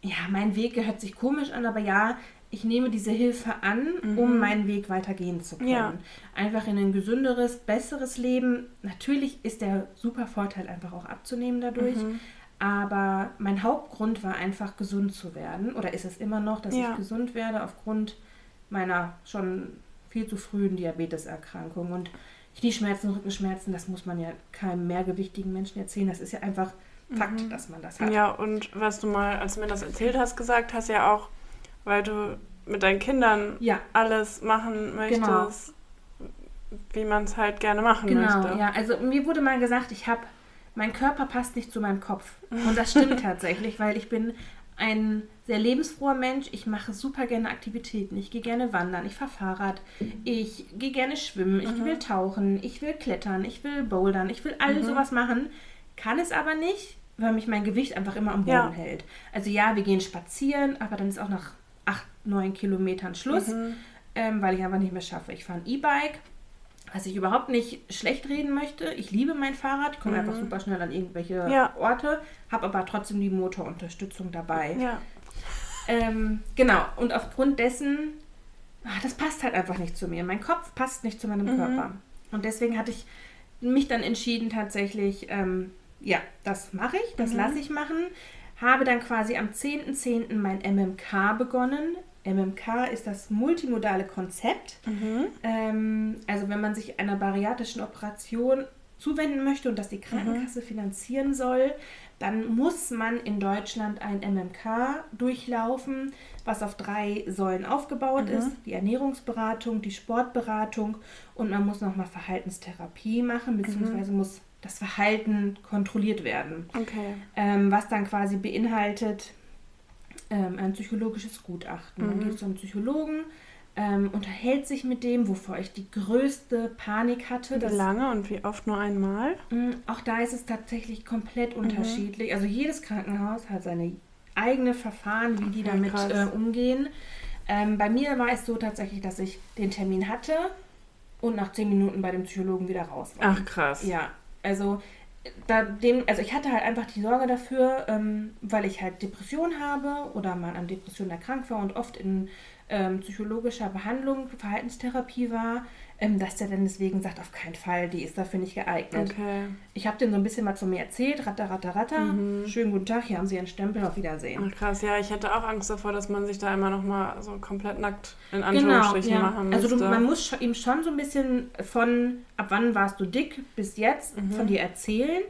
ja, mein Weg hört sich komisch an, aber ja, ich nehme diese Hilfe an, mhm. um meinen Weg weitergehen zu können. Ja. Einfach in ein gesünderes, besseres Leben. Natürlich ist der super Vorteil einfach auch abzunehmen dadurch. Aber mein Hauptgrund war einfach gesund zu werden. Oder ist es immer noch, dass ja. ich gesund werde aufgrund meiner schon viel zu frühen Diabeteserkrankung. Und Knieschmerzen, Rückenschmerzen, das muss man ja keinem mehrgewichtigen Menschen erzählen. Das ist ja einfach Fakt, mhm. dass man das hat. Ja, und was du mal, als du mir das erzählt hast, gesagt hast, ja auch, weil du mit deinen Kindern ja. alles machen möchtest, genau. wie man es halt gerne machen genau, möchte. Genau, ja. Also mir wurde mal gesagt, ich habe, mein Körper passt nicht zu meinem Kopf. Und das stimmt <laughs> tatsächlich, weil ich bin ein sehr lebensfroher Mensch. Ich mache super gerne Aktivitäten. Ich gehe gerne wandern, ich fahre Fahrrad, ich gehe gerne schwimmen, ich mhm. will tauchen, ich will klettern, ich will bouldern, ich will all mhm. sowas machen. Kann es aber nicht, weil mich mein Gewicht einfach immer am Boden ja. hält. Also ja, wir gehen spazieren, aber dann ist auch nach acht, neun Kilometern Schluss, mhm. ähm, weil ich einfach nicht mehr schaffe. Ich fahre ein E-Bike, was ich überhaupt nicht schlecht reden möchte. Ich liebe mein Fahrrad, komme mhm. einfach super schnell an irgendwelche ja. Orte, habe aber trotzdem die Motorunterstützung dabei. Ja. Ähm, genau, und aufgrund dessen, ach, das passt halt einfach nicht zu mir. Mein Kopf passt nicht zu meinem mhm. Körper. Und deswegen hatte ich mich dann entschieden, tatsächlich, ähm, ja, das mache ich, das mhm. lasse ich machen habe dann quasi am 10.10. .10. mein MMK begonnen. MMK ist das multimodale Konzept. Mhm. Ähm, also wenn man sich einer bariatrischen Operation zuwenden möchte und das die Krankenkasse mhm. finanzieren soll, dann muss man in Deutschland ein MMK durchlaufen, was auf drei Säulen aufgebaut mhm. ist. Die Ernährungsberatung, die Sportberatung und man muss nochmal Verhaltenstherapie machen, beziehungsweise mhm. muss das Verhalten kontrolliert werden. Okay. Ähm, was dann quasi beinhaltet ähm, ein psychologisches Gutachten. Mhm. Man geht zu einem Psychologen, ähm, unterhält sich mit dem, wovor ich die größte Panik hatte. Wie lange und wie oft nur einmal? Mh, auch da ist es tatsächlich komplett mhm. unterschiedlich. Also jedes Krankenhaus hat seine eigene Verfahren, wie die damit äh, umgehen. Ähm, bei mir war es so tatsächlich, dass ich den Termin hatte und nach zehn Minuten bei dem Psychologen wieder raus war. Ach krass. Ja, also da dem, also ich hatte halt einfach die Sorge dafür, ähm, weil ich halt Depression habe oder mal an Depressionen erkrankt war und oft in ähm, psychologischer Behandlung, Verhaltenstherapie war, ähm, dass der dann deswegen sagt, auf keinen Fall, die ist dafür nicht geeignet. Okay. Ich habe den so ein bisschen mal zu mir erzählt, ratter, ratter, ratter. Mhm. Schönen guten Tag, hier haben Sie Ihren Stempel, auf Wiedersehen. Ach, krass, ja, ich hätte auch Angst davor, dass man sich da immer noch mal so komplett nackt in Anführungsstrichen genau, ja. machen müsste. Also du, man muss ihm schon so ein bisschen von, ab wann warst du dick bis jetzt, mhm. von dir erzählen.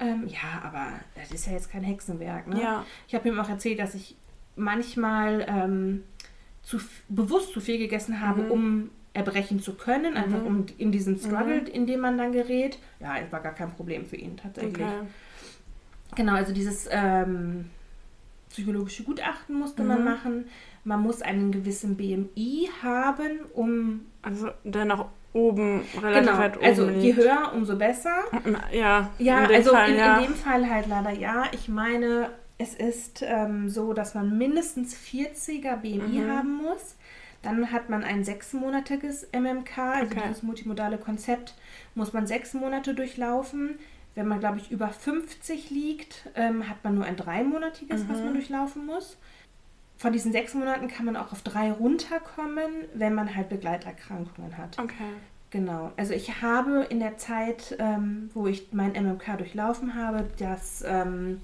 Ähm, ja, aber das ist ja jetzt kein Hexenwerk. Ne? Ja. Ich habe ihm auch erzählt, dass ich manchmal ähm, zu, bewusst zu viel gegessen habe, mhm. um erbrechen zu können, einfach mhm. um in diesen Struggle, mhm. in dem man dann gerät. Ja, es war gar kein Problem für ihn tatsächlich. Okay. Genau, also dieses ähm, psychologische Gutachten musste mhm. man machen. Man muss einen gewissen BMI haben, um. Also der nach oben relativ genau. weit oben Also je höher, umso besser. Ja. Ja, in also Fall, in, ja. in dem Fall halt leider ja. Ich meine, es ist ähm, so, dass man mindestens 40er BMI mhm. haben muss. Dann hat man ein sechsmonatiges MMK, also okay. dieses multimodale Konzept, muss man sechs Monate durchlaufen. Wenn man, glaube ich, über 50 liegt, ähm, hat man nur ein dreimonatiges, mhm. was man durchlaufen muss. Von diesen sechs Monaten kann man auch auf drei runterkommen, wenn man halt Begleiterkrankungen hat. Okay. Genau. Also ich habe in der Zeit, ähm, wo ich mein MMK durchlaufen habe, das ähm,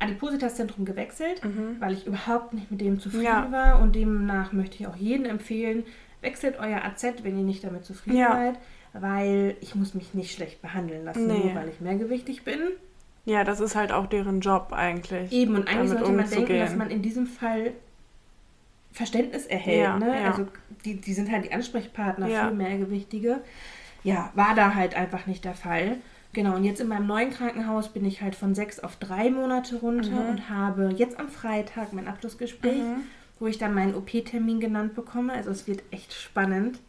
Adipositas-Zentrum gewechselt, mhm. weil ich überhaupt nicht mit dem zufrieden ja. war. Und demnach möchte ich auch jedem empfehlen, wechselt euer AZ, wenn ihr nicht damit zufrieden ja. seid, weil ich muss mich nicht schlecht behandeln lassen, nee. nur weil ich mehrgewichtig bin. Ja, das ist halt auch deren Job eigentlich. Eben, und eigentlich sollte man denken, dass man in diesem Fall Verständnis erhält. Ja, ne? Also die, die sind halt die Ansprechpartner für Mehrgewichtige. Ja, war da halt einfach nicht der Fall. Genau, und jetzt in meinem neuen Krankenhaus bin ich halt von sechs auf drei Monate runter mhm. und habe jetzt am Freitag mein Abschlussgespräch. Mhm. wo ich dann meinen OP-Termin genannt bekomme. Also es wird echt spannend.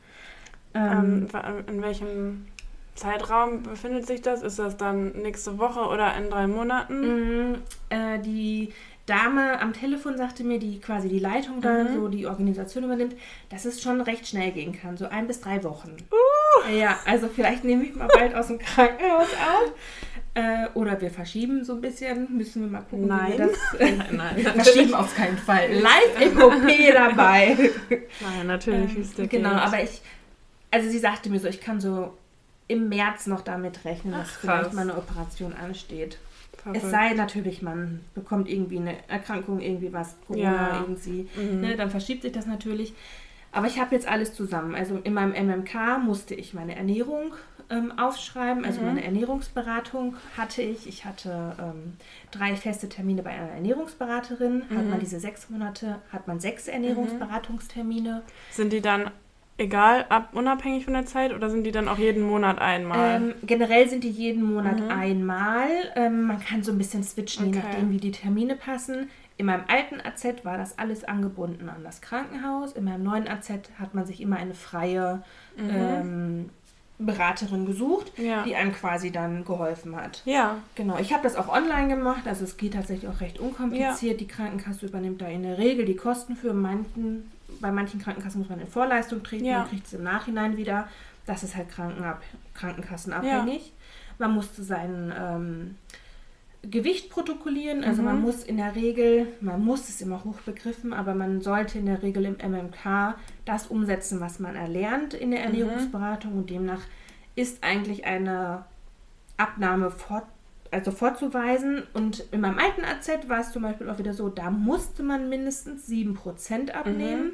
Ähm, in welchem Zeitraum befindet sich das? Ist das dann nächste Woche oder in drei Monaten? Mm, äh, die Dame am Telefon sagte mir, die quasi die Leitung da, Mhm. so die Organisation übernimmt, dass es schon recht schnell gehen kann, so ein bis drei Wochen. Uh! Ja, also vielleicht nehme ich mal bald aus dem Krankenhaus auf. Äh, oder wir verschieben so ein bisschen, müssen wir mal gucken, Nein. wie wir das äh, <laughs> Nein, verschieben auf keinen Fall. Live im OP dabei. Nein, natürlich, wie es dir genau, geht. aber ich, also sie sagte mir so, ich kann so im März noch damit rechnen, dass Ach, vielleicht krass. mal eine Operation ansteht. Verrückt. Es sei natürlich, man bekommt irgendwie eine Erkrankung, irgendwie was, Corona, Ja. irgendwie, Mhm. ne, dann verschiebt sich das natürlich. Aber ich habe jetzt alles zusammen. Also in meinem MMK musste ich meine Ernährung ähm, aufschreiben, also Mhm. meine Ernährungsberatung hatte ich. Ich hatte ähm, drei feste Termine bei einer Ernährungsberaterin. Hat Mhm. man diese sechs Monate, hat man sechs Ernährungsberatungstermine. Sind die dann egal, ab, unabhängig von der Zeit oder sind die dann auch jeden Monat einmal? Ähm, generell sind die jeden Monat Mhm. einmal. Ähm, man kann so ein bisschen switchen, je Okay. nachdem, wie die Termine passen. In meinem alten AZ war das alles angebunden an das Krankenhaus. In meinem neuen AZ hat man sich immer eine freie Mhm. ähm, Beraterin gesucht, ja. die einem quasi dann geholfen hat. ja. Genau, ich habe das auch online gemacht, also es geht tatsächlich auch recht unkompliziert. Die Krankenkasse übernimmt da in der Regel die Kosten für manchen. Bei manchen Krankenkassen muss man in Vorleistung treten Ja. und kriegt es im Nachhinein wieder. Das ist halt Krankenab krankenkassenabhängig. Man musste sein ähm, Gewicht protokollieren, also Mhm. man muss in der Regel, man muss es immer hochbegriffen, aber man sollte in der Regel im MMK das umsetzen, was man erlernt in der Mhm. Ernährungsberatung und demnach ist eigentlich eine Abnahme fort, also vorzuweisen. Und in meinem alten AZ war es zum Beispiel auch wieder so, da musste man mindestens 7% abnehmen.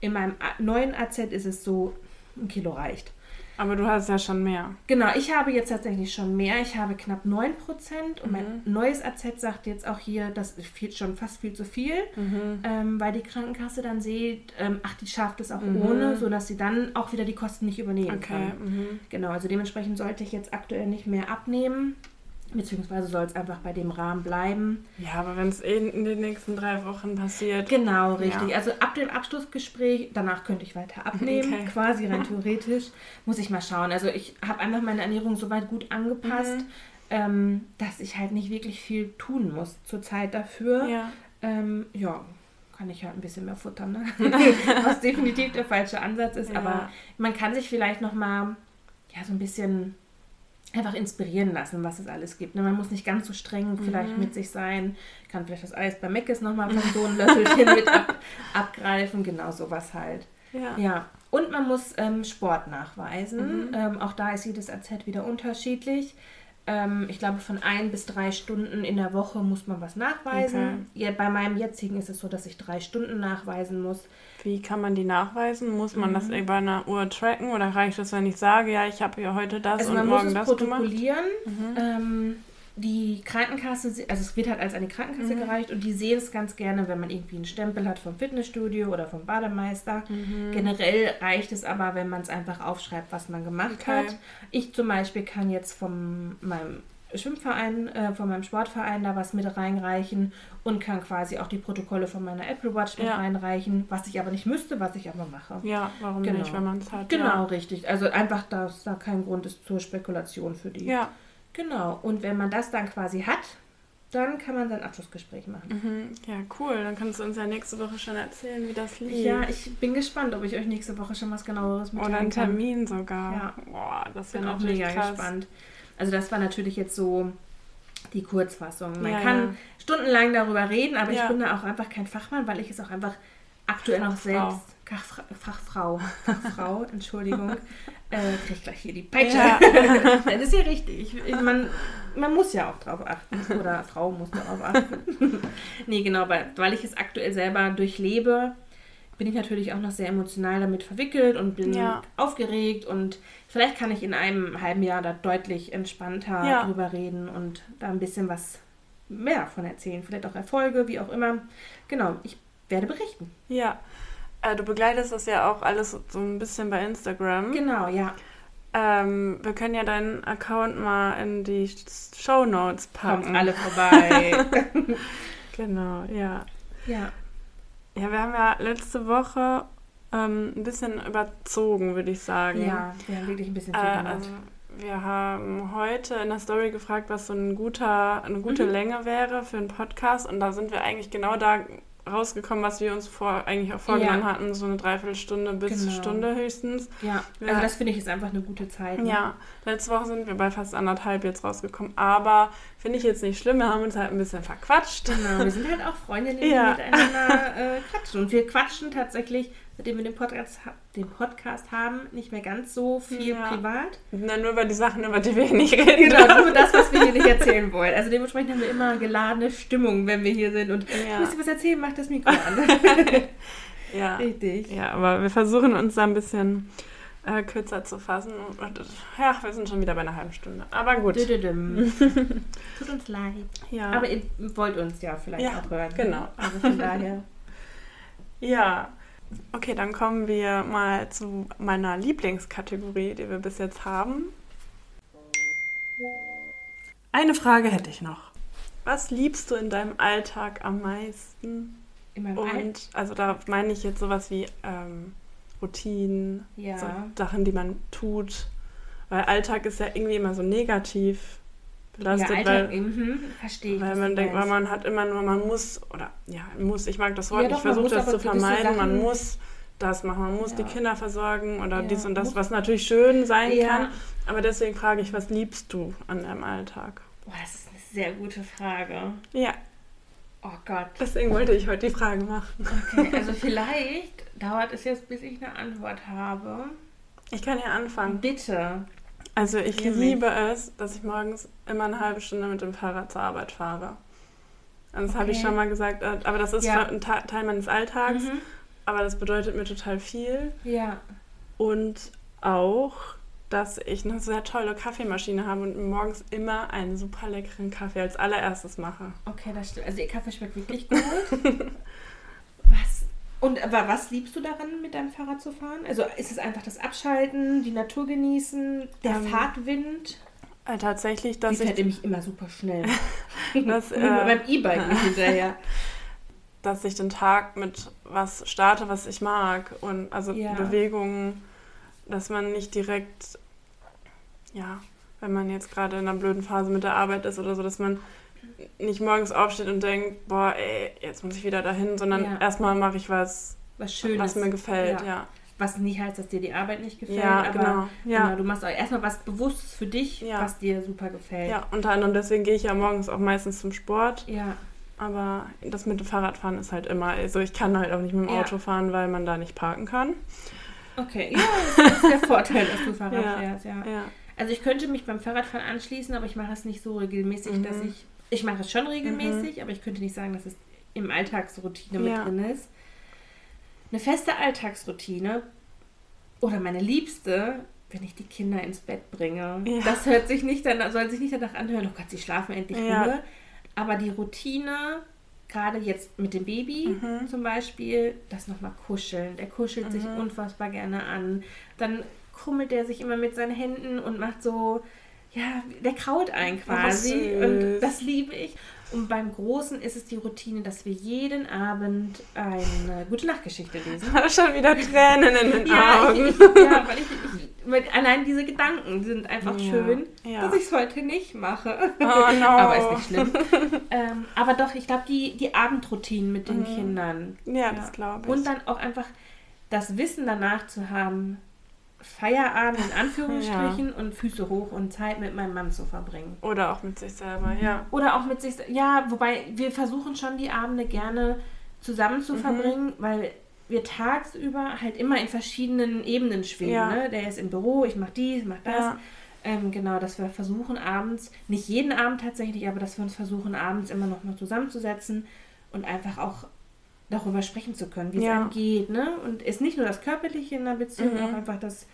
In meinem neuen AZ ist es so, ein Kilo reicht. Aber du hast ja schon mehr. Genau, ich habe jetzt tatsächlich schon mehr. Ich habe knapp 9% und mein neues AZ sagt jetzt auch hier, das ist schon fast viel zu viel, Mhm. ähm, weil die Krankenkasse dann sieht, ähm, ach, die schafft es auch Mhm. ohne, sodass sie dann auch wieder die Kosten nicht übernehmen Okay. kann. Mhm. Genau, also dementsprechend sollte ich jetzt aktuell nicht mehr abnehmen, beziehungsweise soll es einfach bei dem Rahmen bleiben. Ja, aber wenn es eh in den nächsten drei Wochen passiert. Genau, richtig. Ja. Also ab dem Abschlussgespräch, danach könnte ich weiter abnehmen, Okay. quasi rein theoretisch. Muss ich mal schauen. Also ich habe einfach meine Ernährung soweit gut angepasst, Mhm. ähm, dass ich halt nicht wirklich viel tun muss zurzeit dafür. Ja. Ähm, ja, kann ich halt ein bisschen mehr futtern, ne? <laughs> Was definitiv der falsche Ansatz ist. Ja. Aber man kann sich vielleicht nochmal ja, so ein bisschen einfach inspirieren lassen, was es alles gibt. Ne? Man muss nicht ganz so streng vielleicht Mhm. mit sich sein. Kann vielleicht das Eis bei Meckes nochmal von so einem Löffelchen mit ab, <laughs> abgreifen. Genau sowas halt. Ja. Ja, und man muss ähm, Sport nachweisen. Mhm. Ähm, auch da ist jedes AZ wieder unterschiedlich. Ähm, ich glaube, von ein bis drei Stunden in der Woche muss man was nachweisen. Ja, bei meinem jetzigen ist es so, dass ich drei Stunden nachweisen muss. Wie kann man die nachweisen? Muss man Mhm. das über eine Uhr tracken oder reicht es, wenn ich sage, ja, ich habe ja heute das Also und man muss morgen es das gemacht? protokollieren. Mhm. Ähm, die Krankenkasse, se- also es wird halt als eine Krankenkasse Mhm. gereicht und die sehen es ganz gerne, wenn man irgendwie einen Stempel hat vom Fitnessstudio oder vom Bademeister. Mhm. Generell reicht es aber, wenn man es einfach aufschreibt, was man gemacht Okay. hat. Ich zum Beispiel kann jetzt von meinem Schwimmverein, äh, von meinem Sportverein da was mit reinreichen und kann quasi auch die Protokolle von meiner Apple Watch mit Ja. reinreichen, was ich aber nicht müsste, was ich aber mache. Ja, warum Genau. nicht, wenn man es hat? Genau, richtig. Also einfach, dass da kein Grund ist zur Spekulation für die. Ja. Genau. Und wenn man das dann quasi hat, dann kann man sein Abschlussgespräch machen. Mhm. Ja, cool. Dann kannst du uns ja nächste Woche schon erzählen, wie das lief. Ja, ich bin gespannt, ob ich euch nächste Woche schon was genaueres mitteilen Oder einen kann. Termin sogar. Ja. Boah, das wäre auch mega krass. gespannt. Also das war natürlich jetzt so die Kurzfassung. Man Ja, kann ja. stundenlang darüber reden, aber Ja. ich bin da auch einfach kein Fachmann, weil ich es auch einfach aktuell noch Fachfrau. selbst Fachfra Fachfrau, Fachfrau, Entschuldigung, <laughs> äh, krieg gleich hier die Peitsche. Ja. <laughs> das ist ja richtig. Ich, ich, man, man muss ja auch drauf achten oder Frau muss darauf achten. <laughs> nee, genau, weil, weil ich es aktuell selber durchlebe, bin ich natürlich auch noch sehr emotional damit verwickelt und bin Ja. aufgeregt und vielleicht kann ich in einem halben Jahr da deutlich entspannter Ja. drüber reden und da ein bisschen was mehr davon erzählen. Vielleicht auch Erfolge, wie auch immer. Genau, ich werde berichten. Ja. Äh, du begleitest das ja auch alles so ein bisschen bei Instagram. Genau, ja. Ähm, wir können ja deinen Account mal in die Show Notes packen. Kommt alle vorbei. <laughs> <laughs> Genau, ja. ja. Ja, wir haben ja letzte Woche ähm, ein bisschen überzogen, würde ich sagen. Ja, wir haben wirklich ein bisschen Äh, viel gemacht. also wir haben heute in der Story gefragt, was so ein guter, eine gute Mhm. Länge wäre für einen Podcast. Und da sind wir eigentlich genau da rausgekommen, was wir uns vor, eigentlich auch vorgenommen Ja. hatten. So eine Dreiviertelstunde bis Genau. Stunde höchstens. ja, also das finde ich ist einfach eine gute Zeit. ne? Ja, letzte Woche sind wir bei fast anderthalb jetzt rausgekommen. Aber finde ich jetzt nicht schlimm. Wir haben uns halt ein bisschen verquatscht. Genau, wir sind halt auch Freundinnen, die <laughs> Ja. miteinander äh, quatschen. Und wir quatschen tatsächlich, seitdem wir den Podcast, den Podcast haben, nicht mehr ganz so viel Ja. privat. Na, nur über die Sachen, über die wir nicht reden. Genau, nur das, was wir hier nicht <laughs> erzählen wollen. Also dementsprechend haben wir immer geladene Stimmung, wenn wir hier sind. Und Ja. muss ich was erzählen, macht das Mikro an. <laughs> Ja. Richtig. Ja, aber wir versuchen uns da ein bisschen äh, kürzer zu fassen. Und, ja, wir sind schon wieder bei einer halben Stunde. Aber gut. <laughs> Tut uns leid. Ja. Aber ihr wollt uns ja vielleicht Ja, auch hören. genau. Also von daher. ja. Okay, dann kommen wir mal zu meiner Lieblingskategorie, die wir bis jetzt haben. Eine Frage hätte ich noch. Was liebst du in deinem Alltag am meisten? In meinem Und also da meine ich jetzt sowas wie ähm, Routinen, Ja. so Sachen, die man tut. Weil Alltag ist ja irgendwie immer so negativ belastet, ja, Alltag, weil, mhm, verstehe ich. weil man denkt, weil man hat immer nur, man muss, oder ja, muss, ich mag das Wort Ja, doch, ich versuche das zu vermeiden, man muss das machen, man muss die Ja. Kinder versorgen oder Ja, dies und das, was natürlich schön sein kann. Aber deswegen frage ich, was liebst du an deinem Alltag? Boah, das ist eine sehr gute Frage. Ja, Oh Gott. deswegen wollte ich heute die Frage machen. Okay, also <laughs> vielleicht dauert es jetzt, bis ich eine Antwort habe. Ich kann ja anfangen. Bitte. Also ich liebe es, dass ich morgens immer eine halbe Stunde mit dem Fahrrad zur Arbeit fahre. Und das habe ich Okay. schon mal gesagt, äh, aber das ist Ja. ein Teil meines Alltags, Mhm. aber das bedeutet mir total viel. Ja. Und auch, dass ich eine sehr tolle Kaffeemaschine habe und morgens immer einen super leckeren Kaffee als allererstes mache. Okay, das stimmt. Also ihr Kaffee schmeckt wirklich gut. <laughs> was? Und aber was liebst du daran, mit deinem Fahrrad zu fahren? Also ist es einfach das Abschalten, die Natur genießen, der Ähm, Fahrtwind? Äh, tatsächlich, dass fährt ich, nämlich immer super schnell. <laughs> <laughs> Nur äh, beim E-Bike nicht <laughs> hinterher. dass ich den Tag mit was starte, was ich mag. Und also Ja. Bewegungen, dass man nicht direkt, ja, wenn man jetzt gerade in einer blöden Phase mit der Arbeit ist oder so, dass man nicht morgens aufsteht und denkt, boah, ey, jetzt muss ich wieder dahin, sondern Ja. erstmal mache ich was, Was Schönes. was mir gefällt, Ja. ja. Was nicht heißt, dass dir die Arbeit nicht gefällt, Ja, aber genau. Ja. genau, du machst auch erstmal was Bewusstes für dich, was dir super gefällt. ja, unter anderem deswegen gehe ich ja morgens auch meistens zum Sport, Ja, aber das mit dem Fahrradfahren ist halt immer, also ich kann halt auch nicht mit dem. Auto fahren, weil man da nicht parken kann. okay. Ja, das ist der <laughs> Vorteil, dass du Fahrrad Ja. fährst, ja. Ja. Also ich könnte mich beim Fahrradfahren anschließen, aber ich mache es nicht so regelmäßig, Mhm. dass ich. Ich mache es schon regelmäßig, aber ich könnte nicht sagen, dass es im Alltagsroutine mit Ja. drin ist. Eine feste Alltagsroutine oder meine liebste, wenn ich die Kinder ins Bett bringe. Ja. Das hört sich nicht danach, soll sich nicht danach anhören, oh Gott, sie schlafen endlich Ja. Ruhe. Aber die Routine, gerade jetzt mit dem Baby Mhm. zum Beispiel, das nochmal kuscheln. Der kuschelt sich Mhm. unfassbar gerne an. Dann krummelt er sich immer mit seinen Händen und macht so, ja, der kraut ein quasi. süß. und das liebe ich. Und beim Großen ist es die Routine, dass wir jeden Abend eine gute Nachtgeschichte lesen. <laughs> Schon wieder Tränen in den Ja, Augen. ich, ich, ja, weil ich, ich allein diese Gedanken sind einfach Ja, schön, ja. dass ich es heute nicht mache. Oh <laughs> no. aber ist nicht schlimm. ähm, aber doch, ich glaube, die, die Abendroutinen mit den Mhm. Kindern. Ja, das glaube ich. Und dann auch einfach das Wissen danach zu haben, Feierabend in <laughs> Anführungsstrichen und Füße hoch und Zeit mit meinem Mann zu verbringen. Oder auch mit sich selber, ja. Oder auch mit sich, ja, wobei wir versuchen schon die Abende gerne zusammen zu Mhm. verbringen, weil wir tagsüber halt immer in verschiedenen Ebenen schweben. Ja. Ne? Der ist im Büro, ich mach dies, mach das. Ja. Ähm, genau, dass wir versuchen abends, nicht jeden Abend tatsächlich, aber dass wir uns versuchen abends immer noch mal zusammenzusetzen und einfach auch darüber sprechen zu können, wie es Ja. einem geht. Ne? Und ist nicht nur das Körperliche in einer Beziehung, Mhm. auch einfach das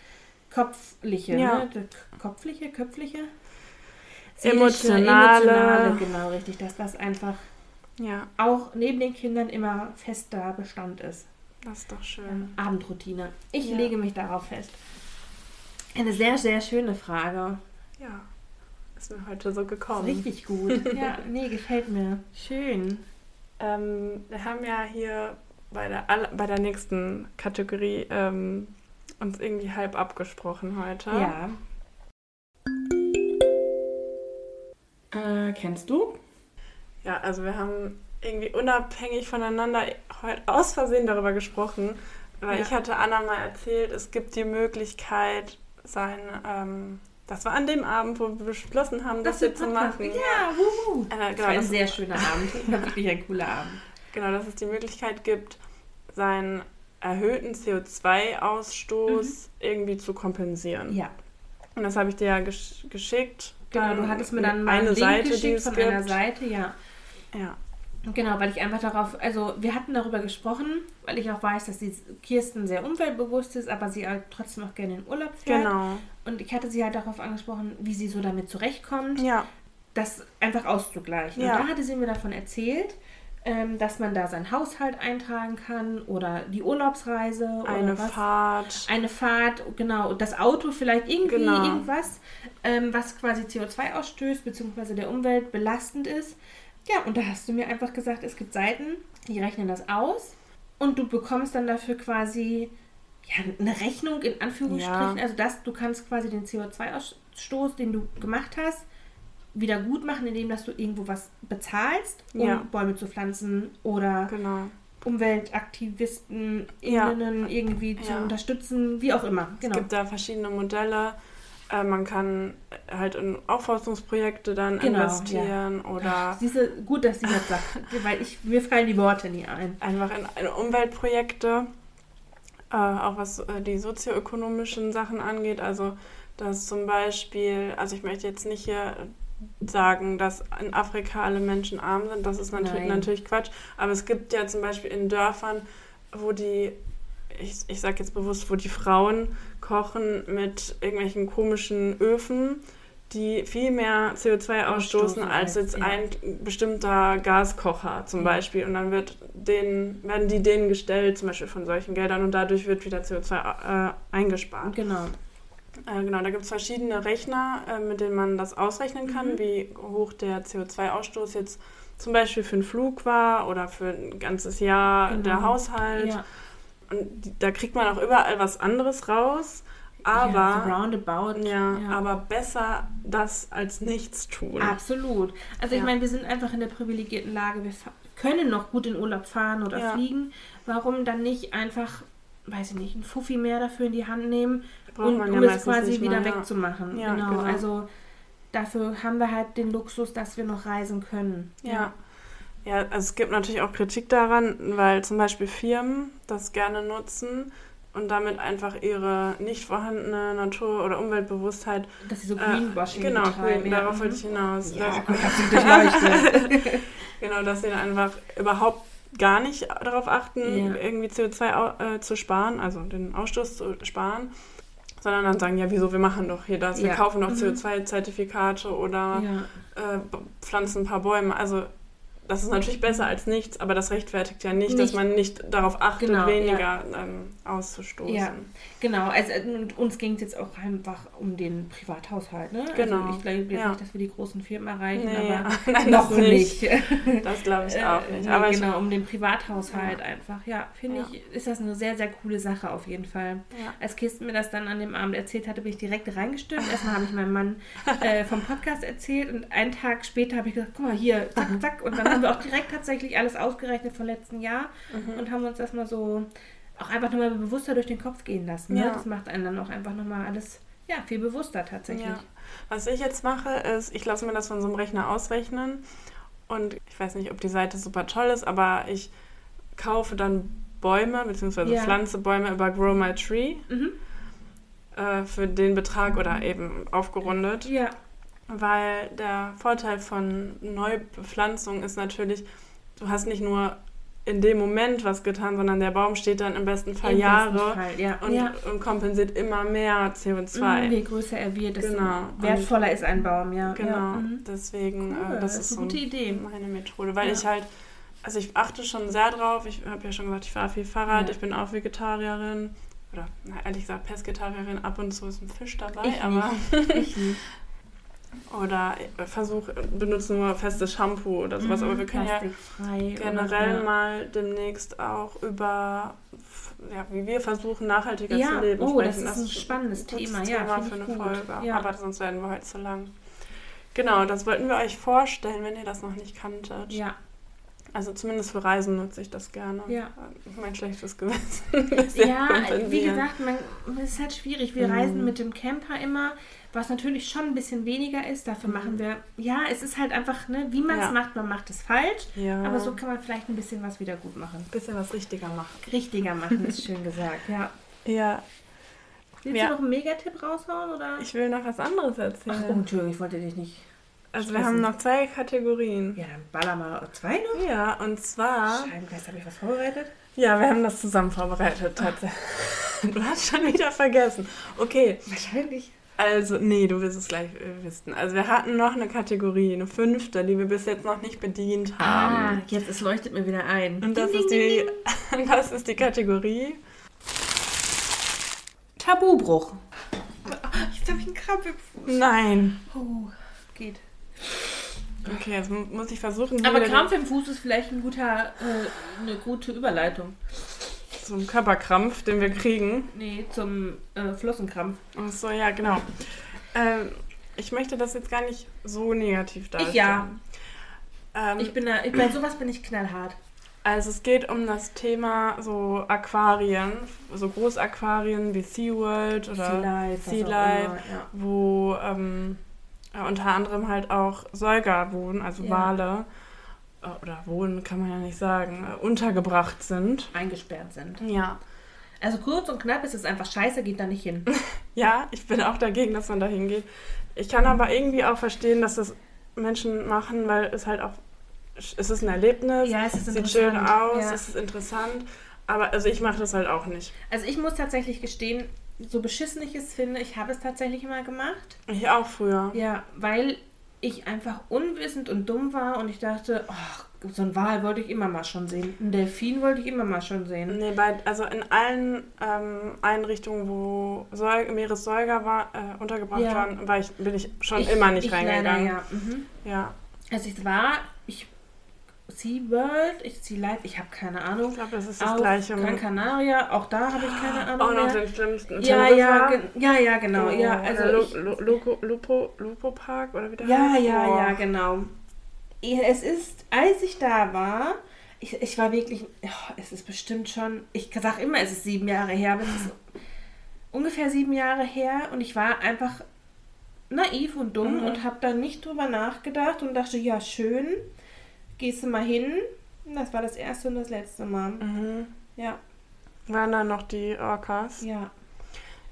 Kopfliche. Ja. Ne? Das Kopfliche, Köpfliche? Emotionale. emotionale, genau, richtig. Dass das einfach Ja, auch neben den Kindern immer fester Bestand ist. das ist doch schön. Ähm, Abendroutine. Ich Ja. lege mich darauf fest. Eine sehr, sehr schöne Frage. Ja, ist mir heute so gekommen. Richtig gut. <laughs> ja, nee, gefällt mir. Schön. Ähm, wir haben ja hier bei der, bei der nächsten Kategorie ähm, uns irgendwie halb abgesprochen heute. Ja. Äh, kennst du? Ja, also wir haben irgendwie unabhängig voneinander heute aus Versehen darüber gesprochen, weil ja. ich hatte Anna mal erzählt, es gibt die Möglichkeit, sein, ähm, das war an dem Abend, wo wir beschlossen haben, das, das wir zu machen. Ja, wuhu. Äh, genau, das war ein sehr schöner Abend, <laughs> wirklich ein cooler Abend. Genau, dass es die Möglichkeit gibt, seinen erhöhten CO2-Ausstoß mhm. irgendwie zu kompensieren. Ja. Und das habe ich dir ja gesch geschickt. Genau, du hattest mir dann mal eine Seite, geschickt von gibt. einer Seite, ja. Ja. Genau, weil ich einfach darauf, also wir hatten darüber gesprochen, weil ich auch weiß, dass die Kirsten sehr umweltbewusst ist, aber sie halt trotzdem auch gerne in Urlaub fährt. Genau. Und ich hatte sie halt darauf angesprochen, wie sie so damit zurechtkommt, ja. das einfach auszugleichen. Ja. Und da hatte sie mir davon erzählt, ähm, dass man da seinen Haushalt eintragen kann oder die Urlaubsreise eine was. Fahrt. Eine Fahrt, genau. Das Auto vielleicht irgendwie genau. irgendwas, ähm, was quasi CO2 ausstößt, beziehungsweise der Umwelt belastend ist. Ja, und da hast du mir einfach gesagt, es gibt Seiten, die rechnen das aus und du bekommst dann dafür quasi ja, eine Rechnung in Anführungsstrichen. Ja. Also das, du kannst quasi den CO2-Ausstoß, den du gemacht hast, wieder gut machen, indem dass du irgendwo was bezahlst, um ja. Bäume zu pflanzen oder genau. Umweltaktivisten ja. irgendwie zu unterstützen, wie auch immer. Genau. Es gibt da verschiedene Modelle. Äh, man kann halt in Aufforstungsprojekte dann genau, investieren ja. oder. Siehste, gut, dass sie das sagt, <laughs> weil ich, mir fallen die Worte nie ein. Einfach in, in Umweltprojekte, äh, auch was äh, die sozioökonomischen Sachen angeht. Also, dass zum Beispiel, also ich möchte jetzt nicht hier sagen, dass in Afrika alle Menschen arm sind. Das ist natürlich, natürlich Quatsch. Aber es gibt ja zum Beispiel in Dörfern, wo die, ich, ich sage jetzt bewusst, wo die Frauen kochen mit irgendwelchen komischen Öfen, die viel mehr CO2 ausstoßen als jetzt ja. ein bestimmter Gaskocher zum Beispiel. Und dann wird denen, werden die denen gestellt, zum Beispiel von solchen Geldern, und dadurch wird wieder CO2 äh, eingespart. Genau. Äh, genau, da gibt es verschiedene Rechner, äh, mit denen man das ausrechnen kann, mhm. wie hoch der CO2-Ausstoß jetzt zum Beispiel für einen Flug war oder für ein ganzes Jahr genau. der Haushalt. Ja. Und da kriegt man auch überall was anderes raus. Aber, ja, so roundabout. Ja, ja, aber besser das als nichts tun. Absolut. Also ich meine, wir sind einfach in der privilegierten Lage. Wir können noch gut in Urlaub fahren oder fliegen. Warum dann nicht einfach, weiß ich nicht, ein Fuffi mehr dafür in die Hand nehmen, und um ja es quasi wieder mal, wegzumachen. Ja, genau. genau. Also dafür haben wir halt den Luxus, dass wir noch reisen können. Ja. Ja, also es gibt natürlich auch Kritik daran, weil zum Beispiel Firmen das gerne nutzen und damit einfach ihre nicht vorhandene Natur- oder Umweltbewusstheit. Dass sie so Greenwashing äh, Genau, betreiben, green, ja. darauf wollte ich hinaus. Ja, dass, <laughs> <laughs> genau, dass sie dann einfach überhaupt gar nicht darauf achten, ja. irgendwie CO2 äh, zu sparen, also den Ausstoß zu sparen, sondern dann sagen, ja, wieso, wir machen doch hier das, wir kaufen doch mhm. CO2-Zertifikate oder ja. äh, pflanzen ein paar Bäume. Also das ist natürlich besser als nichts, aber das rechtfertigt ja nicht, nicht. dass man nicht darauf achtet, genau, weniger ja. ähm, auszustoßen. Ja, genau. Also uns ging es jetzt auch einfach um den Privathaushalt. Ne? Also genau. Also ich glaube ja. nicht, dass wir die großen Firmen erreichen, nee, aber <laughs> nein, <laughs> noch nicht. <laughs> Das glaube ich auch nicht. Aber genau, um den Privathaushalt ja. einfach. Ja, finde ich, ist das eine sehr, sehr coole Sache auf jeden Fall. Als Kirsten mir das dann an dem Abend erzählt hatte, bin ich direkt reingestürmt. Erstmal habe ich meinem Mann äh, vom Podcast erzählt und einen Tag später habe ich gesagt, guck mal hier, zack, zack. Und dann haben wir auch direkt tatsächlich alles ausgerechnet vom letzten Jahr mhm. und haben uns das mal so auch einfach nochmal bewusster durch den Kopf gehen lassen. Ne? Ja. Das macht einen dann auch einfach nochmal alles ja, viel bewusster tatsächlich. Ja. Was ich jetzt mache, ist, ich lasse mir das von so einem Rechner ausrechnen und ich weiß nicht, ob die Seite super toll ist, aber ich kaufe dann Bäume bzw. Ja. pflanze Bäume über Grow My Tree mhm. äh, für den Betrag oder eben aufgerundet. Ja. Weil der Vorteil von Neubepflanzung ist natürlich, du hast nicht nur in dem Moment was getan, sondern der Baum steht dann im besten Fall Im Jahre besten Fall, ja. Und, ja. und, kompensiert immer mehr CO2. Mhm, je größer er wird, desto genau. wertvoller und, ist ein Baum, ja. Genau, ja. Mhm. deswegen, cool, äh, das, ist, ist eine gute so Idee. meine Methode, weil ich halt, also ich achte schon sehr drauf, ich habe ja schon gesagt, ich fahre viel Fahrrad, ich bin auch Vegetarierin oder na, ehrlich gesagt Pesketarierin, ab und zu ist ein Fisch dabei, ich aber ich <laughs> Oder versuch, benutze nur festes Shampoo oder sowas. Mhm, Aber wir können ja generell oder- ja. mal demnächst auch über, ja, wie wir versuchen, nachhaltiger Ja, zu leben. oh, das sprechen. ist ein spannendes gutes Thema. Ja, Thema finde für eine gut. Folge. Ja. Aber sonst werden wir heute zu lang. Genau, das wollten wir euch vorstellen, wenn ihr das noch nicht kanntet. Ja, Also zumindest für Reisen nutze ich das gerne. Ja. Mein schlechtes Gewissen. <laughs> ja wie gesagt, man, es ist halt schwierig. Wir Mhm. reisen mit dem Camper immer, was natürlich schon ein bisschen weniger ist. Dafür Mhm. machen wir, ja, es ist halt einfach, ne, wie man es Ja. macht, man macht es falsch. Ja. Aber so kann man vielleicht ein bisschen was wieder gut machen. bisschen was richtiger machen. Richtiger machen, ist <laughs> schön gesagt, ja. Ja, Willst Ja. du noch einen Megatipp raushauen? Oder? ich will noch was anderes Ach, erzählen. oh, Entschuldigung, ich wollte dich nicht. also wir haben noch zwei Kategorien. Ja, dann baller mal zwei noch. Ja, und zwar, Scheibenkreis, habe ich was vorbereitet? ja, wir haben das zusammen vorbereitet tatsächlich. <laughs> Du hast schon wieder vergessen. Okay, Wahrscheinlich. Also, nee, du wirst es gleich äh, wissen. Also wir hatten noch eine Kategorie, eine fünfte, die wir bis jetzt noch nicht bedient Ah, haben. jetzt es leuchtet mir wieder ein. Und das Ding, ist die, ding, <laughs> das ist die Kategorie. Tabubruch. Jetzt habe ich einen Krampf im Fuß. Nein. Oh, geht. Okay, jetzt mu- muss ich versuchen, Aber Krampf im Fuß ist vielleicht ein guter, äh, eine gute Überleitung. Zum Körperkrampf, den wir kriegen. Nee, zum äh, Flossenkrampf. Ach so, ja, genau. Ähm, ich möchte das jetzt gar nicht so negativ darstellen. ja. Ähm, Ich bin da, ich, bei sowas bin ich knallhart. also es geht um das Thema so Aquarien, so Großaquarien wie SeaWorld oder Sea Life, Sea Life, immer, ja. wo ähm, unter anderem halt auch Säuger wohnen, also Ja. Wale, oder wohnen kann man ja nicht sagen, äh, untergebracht sind. eingesperrt sind. Ja. Also kurz und knapp ist es einfach scheiße, geht da nicht hin. <laughs> Ja, ich bin auch dagegen, dass man da hingeht. Ich kann aber irgendwie auch verstehen, dass das Menschen machen, weil es halt auch, es ist ein Erlebnis, Ja, es ist sieht schön aus, ja. es ist interessant, aber also ich mache das halt auch nicht. Also ich muss tatsächlich gestehen, so beschissen ich es finde, ich habe es tatsächlich mal gemacht. Ich auch früher. Ja, weil ich einfach unwissend und dumm war und ich dachte, ach, so ein Wal wollte ich immer mal schon sehen. Ein Delfin wollte ich immer mal schon sehen. Nee, bei, also in allen ähm, Einrichtungen, wo Säug Meeressäuger war, äh, untergebracht Ja. waren, war ich, bin ich schon Ich- immer nicht ich reingegangen. Leider, ja. Mhm. ja. Also ich war, ich SeaWorld, ich Sea Life, ich habe keine Ahnung. Ich glaube, das ist das Auf Gleiche. Gran Canaria, auch da habe ich keine Ahnung Auch noch mehr. den schlimmsten. Ja, ja, ja, ja, genau. Oh, ja, also Lu- Lupo, Lupo, Lupo Park oder wie der ja, heißt? ja, Boah. ja, genau. Es ist, als ich da war, ich, ich war wirklich, oh, es ist bestimmt schon, ich sage immer, es ist sieben Jahre her, aber es ist ungefähr sieben Jahre her und ich war einfach naiv und dumm Mhm. und habe da nicht drüber nachgedacht und dachte, ja, schön, gehst du mal hin. Das war das erste und das letzte Mal. Mhm. Ja, Waren da noch die Orcas? ja.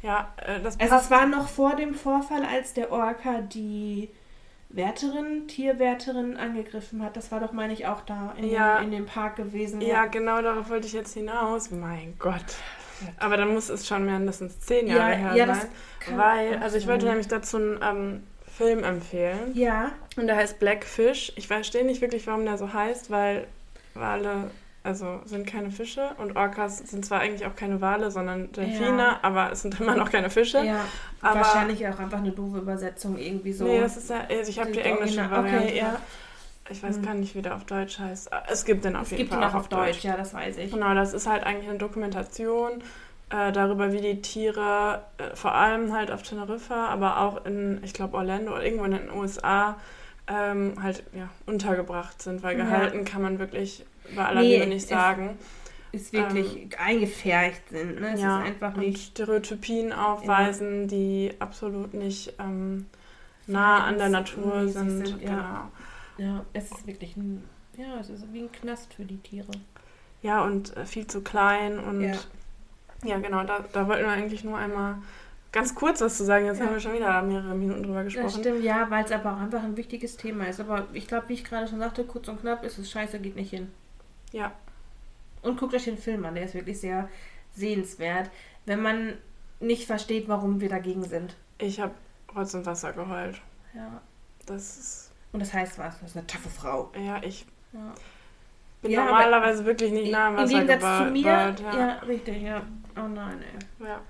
Ja, äh, das Also es war noch vor dem Vorfall, als der Orca die Wärterin, Tierwärterin angegriffen hat. Das war doch, meine ich, auch da in, Ja. dem, in dem Park gewesen. ja, genau darauf wollte ich jetzt hinaus. Mein Gott. Aber dann muss es schon mindestens zehn Jahre Ja, her ja, das sein. Weil, also ich wollte nämlich dazu einen ähm, Film empfehlen. Ja, Und der heißt Blackfish. Ich verstehe nicht wirklich, warum der so heißt, weil Wale, also sind keine Fische und Orcas sind zwar eigentlich auch keine Wale, sondern Delfine, Ja. aber es sind immer noch keine Fische. ja. Aber- Wahrscheinlich auch einfach eine doofe Übersetzung irgendwie so. Nee, das ist ja, also ich habe die englische Original- okay, Variante. ja. Ich weiß Hm. gar nicht, wie der auf Deutsch heißt. Es gibt den auf es jeden gibt Fall ihn auch auf Deutsch, ja, das weiß ich. Genau, das ist halt eigentlich eine Dokumentation äh, darüber, wie die Tiere äh, vor allem halt auf Teneriffa, aber auch in, ich glaube, Orlando oder irgendwo in den USA ähm, halt ja, untergebracht sind, weil Ja. gehalten kann man wirklich bei aller Nee, Liebe nicht es- sagen. Ist wirklich eingefärcht sind. Ne? Es Ähm, ja, ist einfach nicht. Stereotypien aufweisen, die absolut nicht ähm, nah an der Natur sind. sind, ja. Genau. Ja, es ist wirklich ein. Ja, es ist wie ein Knast für die Tiere. Ja, und äh, viel zu klein und Ja. genau, da, da wollten wir eigentlich nur einmal ganz kurz was zu sagen. Jetzt Ja. haben wir schon wieder mehrere Minuten drüber Das gesprochen. stimmt, ja, weil es aber auch einfach ein wichtiges Thema ist. Aber ich glaube, wie ich gerade schon sagte, kurz und knapp ist es scheiße, geht nicht hin. Ja, Und guckt euch den Film an, der ist wirklich sehr sehenswert, wenn man nicht versteht, warum wir dagegen sind. ich habe Rotz und Wasser geheult. Ja. Das ist, Und das heißt was? Das ist eine taffe Frau. ja, ich Ja. bin Ja, normalerweise wirklich nicht nah am Im Wasser Gegensatz zu mir, gebaut. ja. Ja. richtig, ja. Oh nein, ey. ja.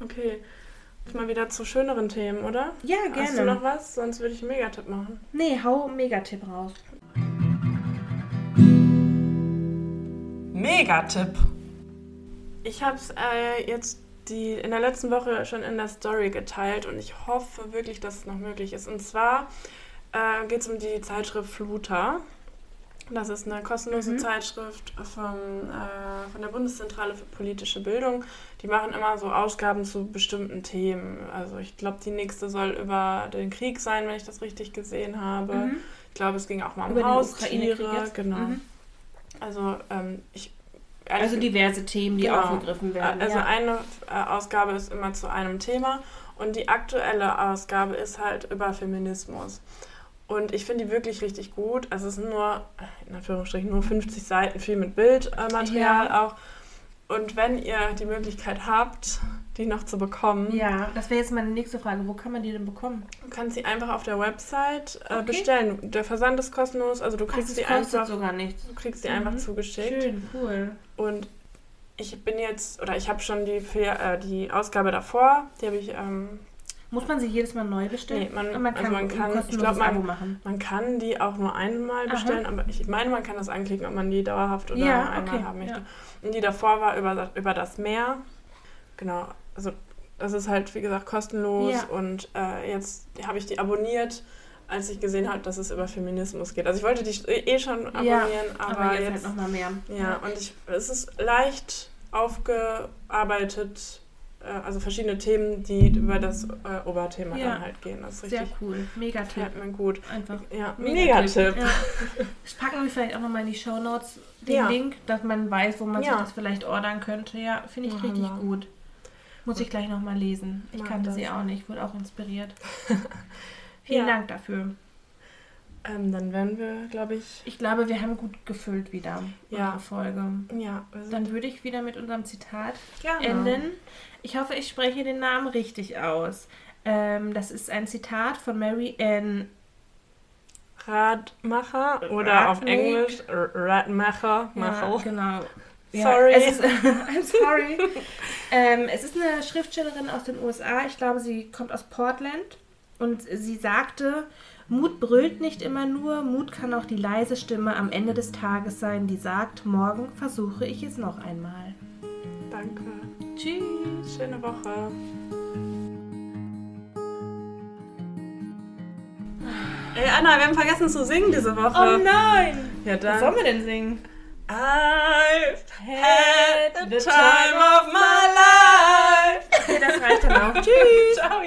Okay. Mal wieder zu schöneren Themen, oder? Ja, gerne. Hast du noch was? Sonst würde ich einen Megatipp machen. Nee, hau einen Megatipp raus. Megatipp. Ich habe es äh, jetzt die in der letzten Woche schon in der Story geteilt und ich hoffe wirklich, dass es noch möglich ist. Und zwar äh, geht es um die Zeitschrift Fluter. Das ist eine kostenlose Mhm. Zeitschrift vom, äh, von der Bundeszentrale für politische Bildung. Die machen immer so Ausgaben zu bestimmten Themen. Also ich glaube, die nächste soll über den Krieg sein, wenn ich das richtig gesehen habe. Mhm. Ich glaube, es ging auch mal um Über den Haustiere. Genau. Mhm. Also ähm, ich Also diverse Themen, die Genau. aufgegriffen werden. also ja. eine äh, Ausgabe ist immer zu einem Thema und die aktuelle Ausgabe ist halt über Feminismus. Und ich finde die wirklich richtig gut. Also es sind nur, in Anführungsstrichen, nur 50 Seiten, viel mit Bildmaterial Ja. auch. Und wenn ihr die Möglichkeit habt, die noch zu bekommen, ja, das wäre jetzt meine nächste Frage. Wo kann man die denn bekommen? du kannst sie einfach auf der Website äh, Okay. bestellen. Der Versand ist kostenlos, also du kriegst kostet einfach, sogar nichts. du kriegst die Mhm. einfach zugeschickt. Schön, cool. Und ich bin jetzt, oder ich habe schon die, äh, die Ausgabe davor, die habe ich, ähm, Muss man sie jedes Mal neu bestellen? Nee, man- man also kann, man ein kann- ich kostenloses glaub, man- machen. man kann die auch nur einmal Aha. bestellen, aber ich meine, man kann das anklicken, ob man die dauerhaft oder Ja, einmal okay, haben möchte. ja. Und die davor war über, über das Meer. Genau, also das ist halt, wie gesagt, kostenlos Ja. und äh, jetzt habe ich die abonniert, als ich gesehen habe, dass es über Feminismus geht. Also ich wollte die eh schon abonnieren, Ja, aber, Aber, jetzt, jetzt, halt nochmal mehr. Ja, und ich, es ist leicht aufgearbeitet, also verschiedene Themen, die über das äh, Oberthema Ja. dann halt gehen. Das ist Sehr richtig, cool. Mega Tipp. gefällt mir gut. Einfach. Ja, Megatipp. Megatipp. Ja. Das packen wir vielleicht auch nochmal in die Shownotes, den Ja. Link, dass man weiß, wo man sich das vielleicht ordern könnte. Ja, finde ich richtig gut. Muss ich gleich nochmal lesen. Ich Mach kannte das. sie auch nicht, wurde auch inspiriert. <laughs> Vielen. Dank dafür. Ähm, dann werden wir, glaube ich, Ich glaube, wir haben gut gefüllt wieder Ja. unsere Folge. ja, Dann würde ich wieder mit unserem Zitat gerne. enden. Ich hoffe, ich spreche den Namen richtig aus. Ähm, das ist ein Zitat von Mary Ann. Radmacher oder auf Radweg. Englisch Radmacher. Ja, genau. Sorry. Es ist, <laughs> I'm sorry. ähm, es ist eine Schriftstellerin aus den USA. Ich glaube, sie kommt aus Portland. Und sie sagte, Mut brüllt nicht immer nur, Mut kann auch die leise Stimme am Ende des Tages sein, die sagt, morgen versuche ich es noch einmal. Danke. Tschüss. Schöne Woche. Ey, Anna, wir haben vergessen zu singen diese Woche. Oh nein! Ja, Was dann. sollen wir denn singen? I've had the time of my life. Okay, das reicht dann auch. <laughs> Tschüss. Ciao.